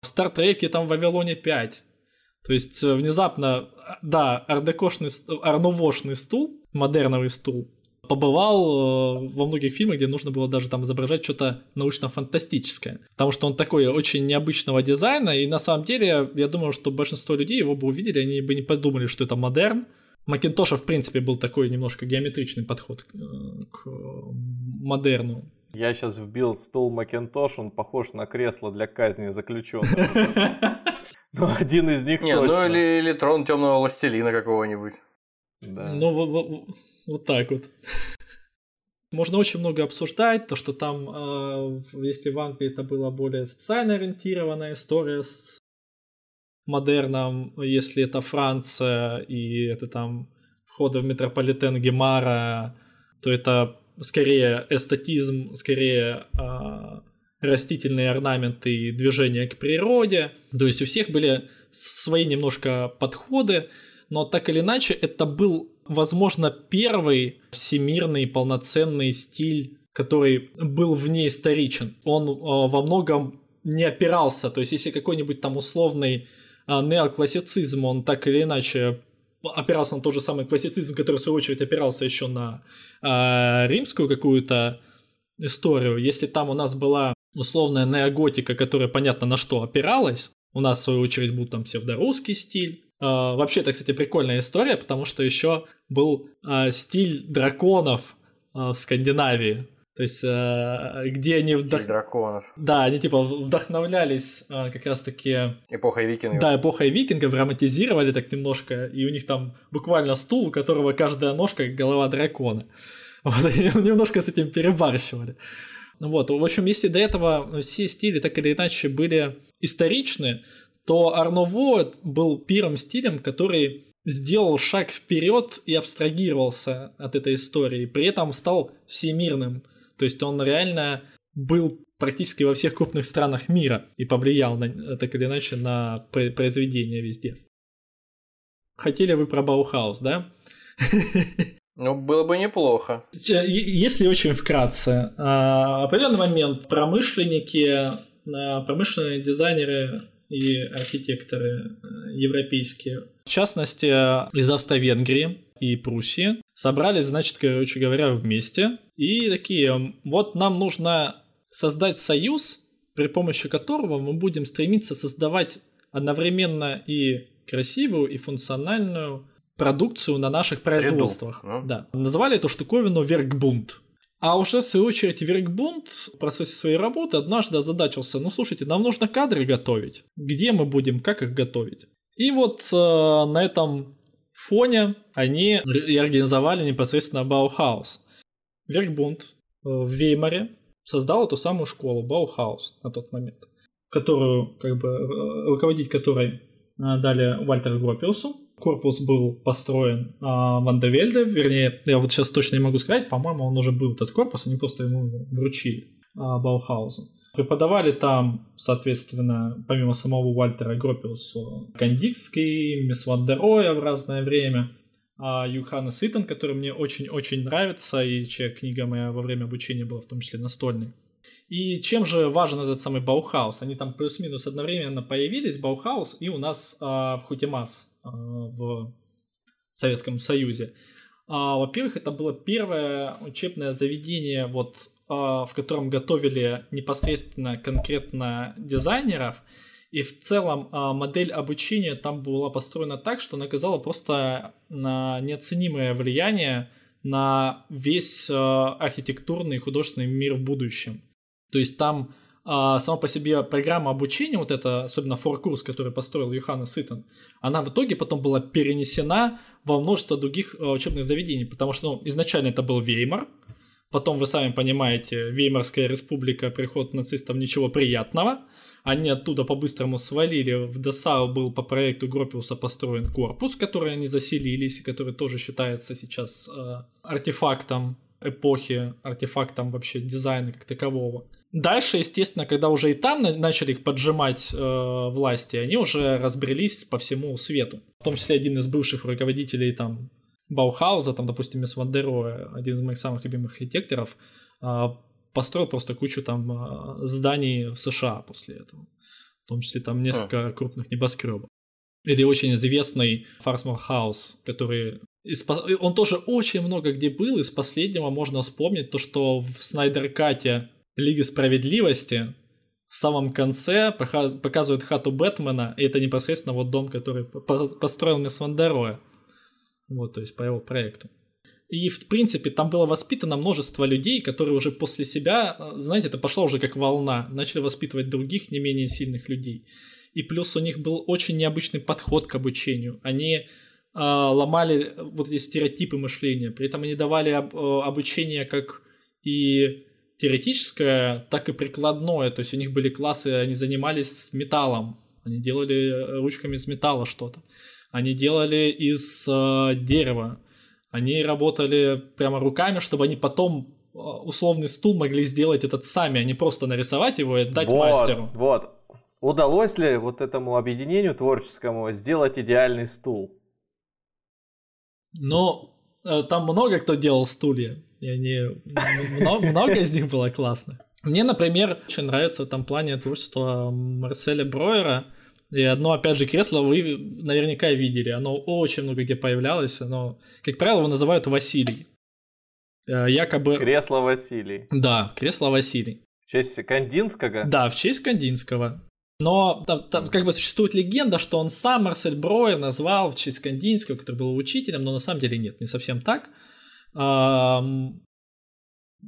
в «Стартреке» там в «Вавилоне 5». То есть э, внезапно, э, да, ардекошный, арнувошный стул, модерновый стул, побывал э, во многих фильмах, где нужно было даже там изображать что-то научно-фантастическое. Потому что он такой очень необычного дизайна, и на самом деле, я думаю, что большинство людей его бы увидели, они бы не подумали, что это модерн. Макинтоша, в принципе, был такой немножко геометричный подход к, к модерну. Я сейчас вбил стул Макинтош, он похож на кресло для казни заключенных. Ну, один из них Не, ну точно. или, или трон темного властелина какого-нибудь. Да. Ну, вот так вот. Можно очень много обсуждать, то, что там, э, если в Англии это была более социально ориентированная история с модерном, если это Франция и это там входы в метрополитен Гемара, то это скорее эстетизм, скорее а, растительные орнаменты и движения к природе. То есть у всех были свои немножко подходы, но так или иначе это был, возможно, первый всемирный полноценный стиль, который был вне историчен. Он э, во многом не опирался, то есть если какой-нибудь там условный э, неоклассицизм, он так или иначе опирался на тот же самый классицизм, который в свою очередь опирался еще на э, римскую какую-то историю. Если там у нас была условная неоготика, которая понятно на что опиралась, у нас в свою очередь был там псевдорусский стиль. Э, вообще это, кстати, прикольная история, потому что еще был э, стиль драконов э, в Скандинавии. То есть, где они... Вдох... драконов. Да, они типа вдохновлялись как раз-таки... Эпохой викингов. Да, эпохой викингов, романтизировали так немножко, и у них там буквально стул, у которого каждая ножка голова дракона. Вот, и немножко с этим перебарщивали. Вот, в общем, если до этого все стили так или иначе были историчны, то Арново был первым стилем, который сделал шаг вперед и абстрагировался от этой истории, при этом стал всемирным. То есть он реально был практически во всех крупных странах мира и повлиял на, так или иначе на произведения везде. Хотели вы про Баухаус, да? Ну, было бы неплохо. Если очень вкратце, а, определенный момент промышленники, а, промышленные дизайнеры и архитекторы а, европейские, в частности, из Австро-Венгрии и Пруссии, собрались, значит, короче говоря, вместе и такие, вот нам нужно создать союз, при помощи которого мы будем стремиться создавать одновременно и красивую, и функциональную продукцию на наших производствах. Среду, да. Называли эту штуковину Веркбунд. А уже, в свою очередь, Веркбунд в процессе своей работы однажды озадачился, ну, слушайте, нам нужно кадры готовить. Где мы будем, как их готовить? И вот э, на этом фоне они и организовали непосредственно Баухаус. Веркбунд э, в Веймаре создал эту самую школу Баухаус на тот момент, которую, как бы, э, руководить которой э, дали Вальтеру Гропиусу корпус был построен а, Ван де Вельде, вернее, я вот сейчас точно не могу сказать, по-моему, он уже был этот корпус, они просто ему вручили а, Баухаузу. Преподавали там, соответственно, помимо самого Вальтера Гропиуса, Кандинский, Мис ван дер Роэ в разное время, а Йоханнес Иттен, который мне очень-очень нравится, и чья книга моя во время обучения была в том числе настольной. И чем же важен этот самый Баухаус? Они там плюс-минус одновременно появились, Баухаус, и у нас а, ВХУТЕМАС в Советском Союзе. А, во-первых, это было первое учебное заведение, вот, а, в котором готовили непосредственно конкретно дизайнеров. И в целом модель обучения там была построена так, что она оказала просто на неоценимое влияние на весь архитектурный и художественный мир в будущем. То есть там а сама по себе программа обучения, вот эта, особенно форкурс, который построил Йоханна Ситон, она в итоге потом была перенесена во множество других а, учебных заведений, потому что ну, изначально это был Веймар, потом, вы сами понимаете, Веймарская республика, приход нацистов, ничего приятного, они оттуда по-быстрому свалили, в Десау был по проекту Гропиуса построен корпус, который они заселились, который тоже считается сейчас э, артефактом эпохи, артефактом вообще дизайна как такового. Дальше, естественно, когда уже и там начали их поджимать э, власти, они уже разбрелись по всему свету. В том числе один из бывших руководителей там Баухауза, там, допустим, Мисс Вандеро, один из моих самых любимых архитекторов, э, построил просто кучу там э, зданий в США после этого. В том числе там несколько а. крупных небоскребов. Или очень известный Фарсмор Хаус, который из, он тоже очень много где был. Из последнего можно вспомнить то, что в Снайдер-Кате Лиги Справедливости в самом конце показывают хату Бэтмена, и это непосредственно вот дом, который построил Мисс Вандероя. Вот, то есть по его проекту. И, в принципе, там было воспитано множество людей, которые уже после себя, знаете, это пошло уже как волна, начали воспитывать других не менее сильных людей. И плюс у них был очень необычный подход к обучению. Они э, ломали вот эти стереотипы мышления, при этом они давали об, э, обучение как и теоретическое, так и прикладное. То есть у них были классы, они занимались металлом. они делали э, ручками из металла что-то, они делали из э, дерева, они работали прямо руками, чтобы они потом э, условный стул могли сделать этот сами, а не просто нарисовать его и дать вот, мастеру. Вот. Удалось ли вот этому объединению творческому сделать идеальный стул? Ну, там много кто делал стулья, и они много, много из них было классно. Мне, например, очень нравится в этом плане творчество Марселя Броера. И одно, опять же, кресло вы наверняка видели. Оно очень много где появлялось. Оно, как правило, его называют Василий. Э, якобы... Кресло Василий. Да, кресло Василий. В честь Кандинского? Да, в честь Кандинского. Но там, там как бы существует легенда, что он сам Марсель Броер назвал в честь Кандинского, который был учителем, но на самом деле нет, не совсем так.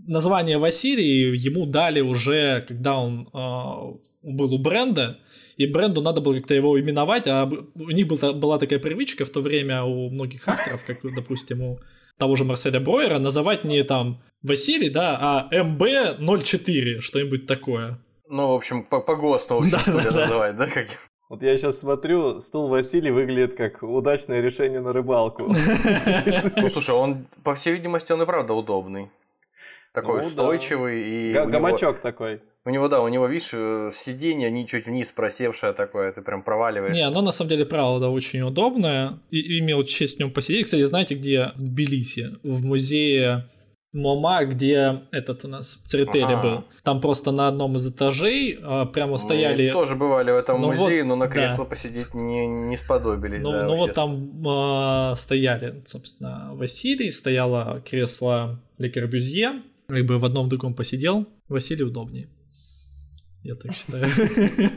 Название Василий ему дали уже, когда он э, был у бренда, и бренду надо было как-то его именовать, а у них был, была такая привычка в то время у многих авторов, как, допустим, у того же Марселя Броера, называть не там Василий, да, а МБ-04, что-нибудь такое. Ну, в общем, по, по ГОСТу, в общем, да, да, называть, да, как... Вот я сейчас смотрю, стул Василий выглядит как удачное решение на рыбалку. Ну, слушай, он, по всей видимости, он и правда удобный. Такой ну, устойчивый. Да. И Г- гамачок него, такой. У него, да, у него, видишь, э, сиденье не чуть вниз просевшее такое, ты прям проваливаешься. Не, оно на самом деле, правда, очень удобное. И имел честь в нем посидеть. Кстати, знаете, где в Тбилиси? В музее МОМА, где этот у нас Церетели ага. был. Там просто на одном из этажей а, прямо стояли... Мы тоже бывали в этом ну музее, вот, но на кресло да. посидеть не, не сподобились. Ну, да, ну вот там а, стояли, собственно, Василий, стояло кресло Ле Корбюзье, как бы в одном в другом посидел, Василий удобнее. Я так считаю.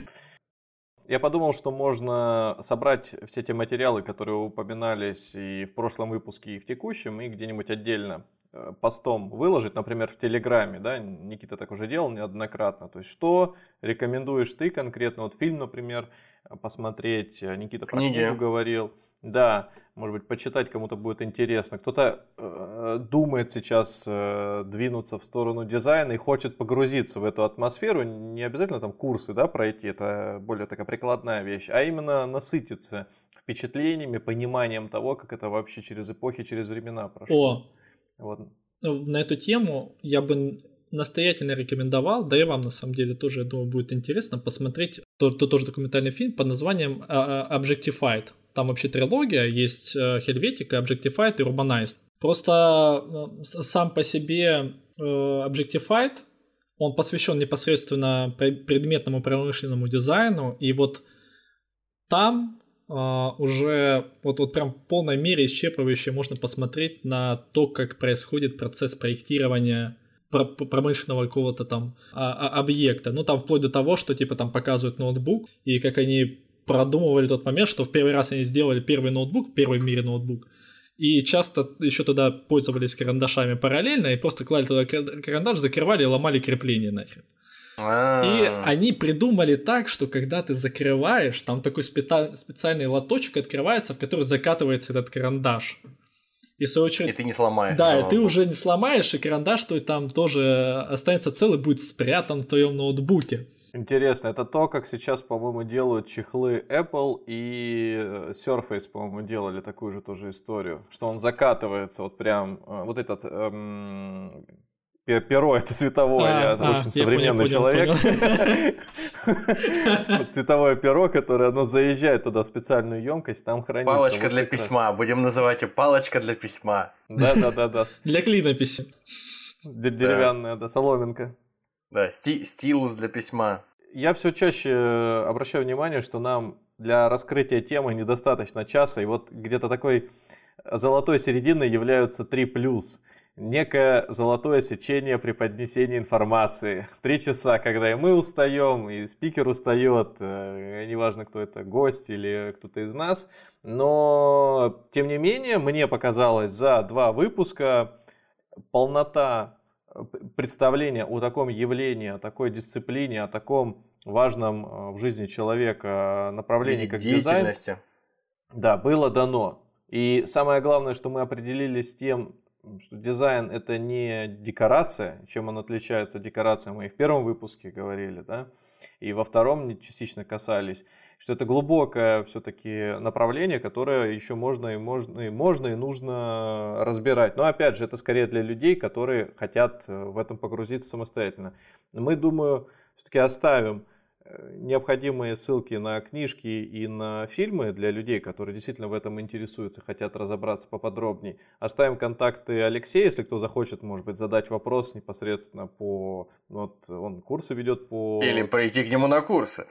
Я подумал, что можно собрать все те материалы, которые упоминались и в прошлом выпуске, и в текущем, и где-нибудь отдельно постом выложить, например, в Телеграме, да, Никита так уже делал неоднократно. То есть, что рекомендуешь ты конкретно, вот фильм, например, посмотреть, э, Никита Книги. про книгу говорил, да, может быть, почитать кому-то будет интересно. Кто-то э, думает сейчас э, двинуться в сторону дизайна и хочет погрузиться в эту атмосферу. Не обязательно там курсы да, пройти, это более такая прикладная вещь, а именно насытиться впечатлениями, пониманием того, как это вообще через эпохи, через времена прошло. О, вот. Ну, на эту тему я бы настоятельно рекомендовал, да и вам на самом деле тоже, я думаю, будет интересно посмотреть то, то тоже документальный фильм под названием а, а, Objectified. Там вообще трилогия, есть Хельветика, Objectified и Urbanized. Просто э, сам по себе э, Objectified, он посвящен непосредственно предметному промышленному дизайну, и вот там Uh, уже вот, вот прям в полной мере исчерпывающе можно посмотреть на то, как происходит процесс проектирования промышленного какого-то там а, а, объекта. Ну, там вплоть до того, что типа там показывают ноутбук, и как они продумывали тот момент, что в первый раз они сделали первый ноутбук, первый в мире ноутбук, и часто еще тогда пользовались карандашами параллельно, и просто клали туда карандаш, закрывали и ломали крепление нахрен. И они придумали так, что когда ты закрываешь, там такой специальный лоточек открывается, в который закатывается этот карандаш. И, в свою очередь... и ты не сломаешь. Да, и ты уже не сломаешь, и карандаш твой там тоже останется целый, будет спрятан в твоем ноутбуке. Интересно, это то, как сейчас, по-моему, делают чехлы Apple и э, Surface, по-моему, делали такую же тоже историю, что он закатывается вот прям, э, вот этот эм, Перо это цветовое, а, я а, очень современный понял, человек. Цветовое перо, которое оно заезжает туда в специальную емкость, там хранится. Палочка вот для письма, будем называть ее палочка для письма. Да, да, да, да. Для клинописи. Деревянная, да, соломинка. Да, стилус для письма. Я все чаще э, обращаю внимание, что нам для раскрытия темы недостаточно часа, и вот где-то такой золотой серединой являются три плюс некое золотое сечение при поднесении информации. Три часа, когда и мы устаем, и спикер устает, э, неважно, кто это, гость или кто-то из нас. Но, тем не менее, мне показалось за два выпуска полнота э, представления о таком явлении, о такой дисциплине, о таком важном э, в жизни человека направлении, как дизайн. Да, было дано. И самое главное, что мы определились с тем, что дизайн это не декорация, чем он отличается от декорации, мы и в первом выпуске говорили, да, и во втором частично касались. что это глубокое все-таки направление, которое еще можно и можно и можно и нужно разбирать. Но опять же, это скорее для людей, которые хотят э, в этом погрузиться самостоятельно. Мы, думаю, все-таки оставим необходимые ссылки на книжки и на фильмы для людей, которые действительно в этом интересуются, хотят разобраться поподробнее. Оставим контакты Алексея, если кто захочет, может быть, задать вопрос непосредственно по... Вот он курсы ведет по... Или пройти к нему на курсы.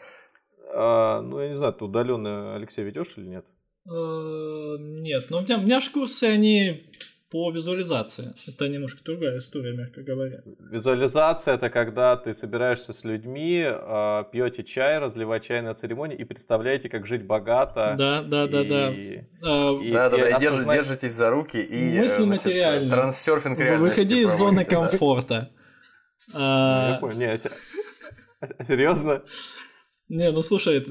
А, ну, я не знаю, ты удаленно Алексей ведешь или нет? Э, нет, но у меня, у меня же курсы, они по визуализации. Это немножко другая история, мягко говоря. Визуализация это когда ты собираешься с людьми, а, пьете чай, разливаете чай на церемонии и представляете, как жить богато. Да, да, да, да. и- А, и- да, да, да, и осознать- держитесь за руки и Мысли э, значит, материальные. трансерфинг реальности Выходи из зоны проводите, да. комфорта. Ну, А, Я понял. Не, а а серьезно? Не, ну слушай,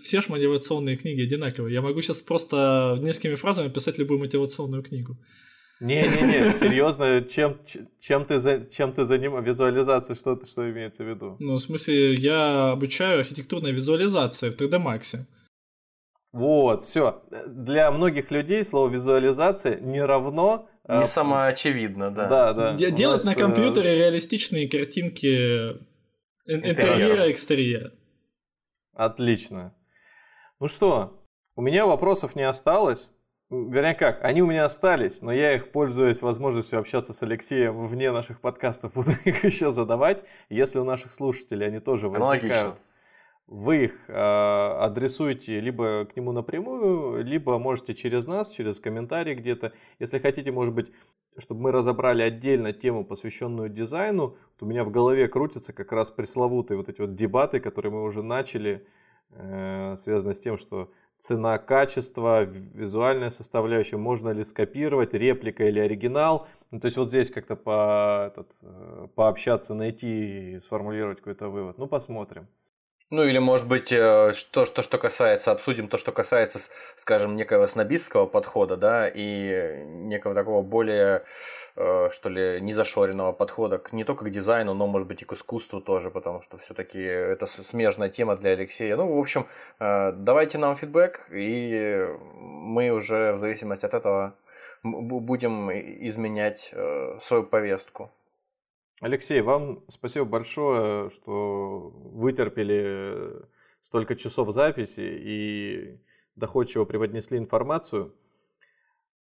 все ж мотивационные книги одинаковые. Я могу сейчас просто несколькими фразами писать любую мотивационную книгу. Не-не-не, серьезно, чем, чем ты, за- чем ты занимаешься? Визуализация, что, ты- что имеется в виду? Ну, в смысле, я обучаю архитектурной визуализации в 3D Max. Вот, все. Для многих людей слово визуализация не равно... Не а, самоочевидно, да. Да, да. У Делать нас, на э, компьютере реалистичные картинки ин- интерьера и экстерьера. Отлично. Ну что, у меня вопросов не осталось. Вернее как, они у меня остались, но я их, пользуясь возможностью общаться с Алексеем вне наших подкастов, буду их еще задавать. Если у наших слушателей они тоже возникают, Аналогично. вы их э, адресуйте либо к нему напрямую, либо можете через нас, через комментарий где-то. Если хотите, может быть, чтобы мы разобрали отдельно тему, посвященную дизайну, вот у меня в голове крутятся как раз пресловутые вот эти вот дебаты, которые мы уже начали, э, связанные с тем, что цена, качество, визуальная составляющая, можно ли скопировать, реплика или оригинал. Ну, то есть вот здесь как-то по, этот, э, пообщаться, найти и сформулировать какой-то вывод. Ну, посмотрим. Ну или, может быть, э, что, что, что касается, обсудим то, что касается, скажем, некого снобистского подхода, да, и некого такого более, э, что ли, незашоренного подхода к, не только к дизайну, но, может быть, и к искусству тоже, потому что все-таки это смежная тема для Алексея. Ну, в общем, э, давайте нам фидбэк, и мы уже в зависимости от этого будем изменять свою повестку. Алексей, вам спасибо большое, что вытерпели столько часов записи и доходчиво преподнесли информацию.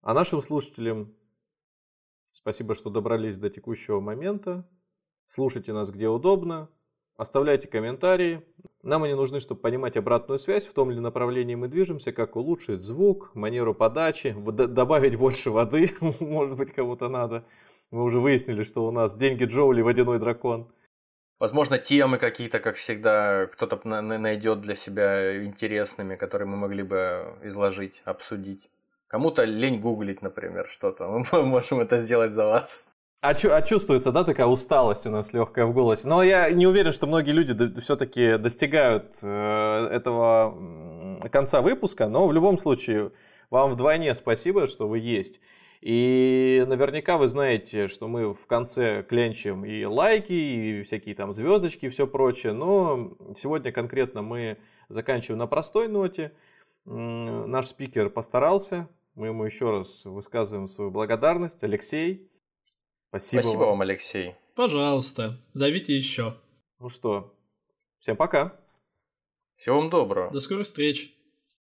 А нашим слушателям спасибо, что добрались до текущего момента. Слушайте нас где удобно, оставляйте комментарии. Нам они нужны, чтобы понимать обратную связь, в том ли направлении мы движемся, как улучшить звук, манеру подачи, добавить больше воды, может быть, кому-то надо. Мы уже выяснили, что у нас деньги Джоули водяной дракон. Возможно, темы какие-то, как всегда, кто-то на- на- найдет для себя интересными, которые мы могли бы изложить, обсудить. Кому-то лень гуглить, например, что-то. Мы можем это сделать за вас. А, чу- а чувствуется, да, такая усталость у нас легкая в голосе. Но я не уверен, что многие люди все-таки достигают э, этого конца выпуска. Но в любом случае, вам вдвойне спасибо, что вы есть. И наверняка вы знаете, что мы в конце клянчим и лайки, и всякие там звездочки, и все прочее. Но сегодня конкретно мы заканчиваем на простой ноте. Наш спикер постарался. Мы ему еще раз высказываем свою благодарность. Алексей, спасибо, Спасибо вам, Алексей. Пожалуйста, зовите еще. Ну что, всем пока. Всего вам доброго. До скорых встреч.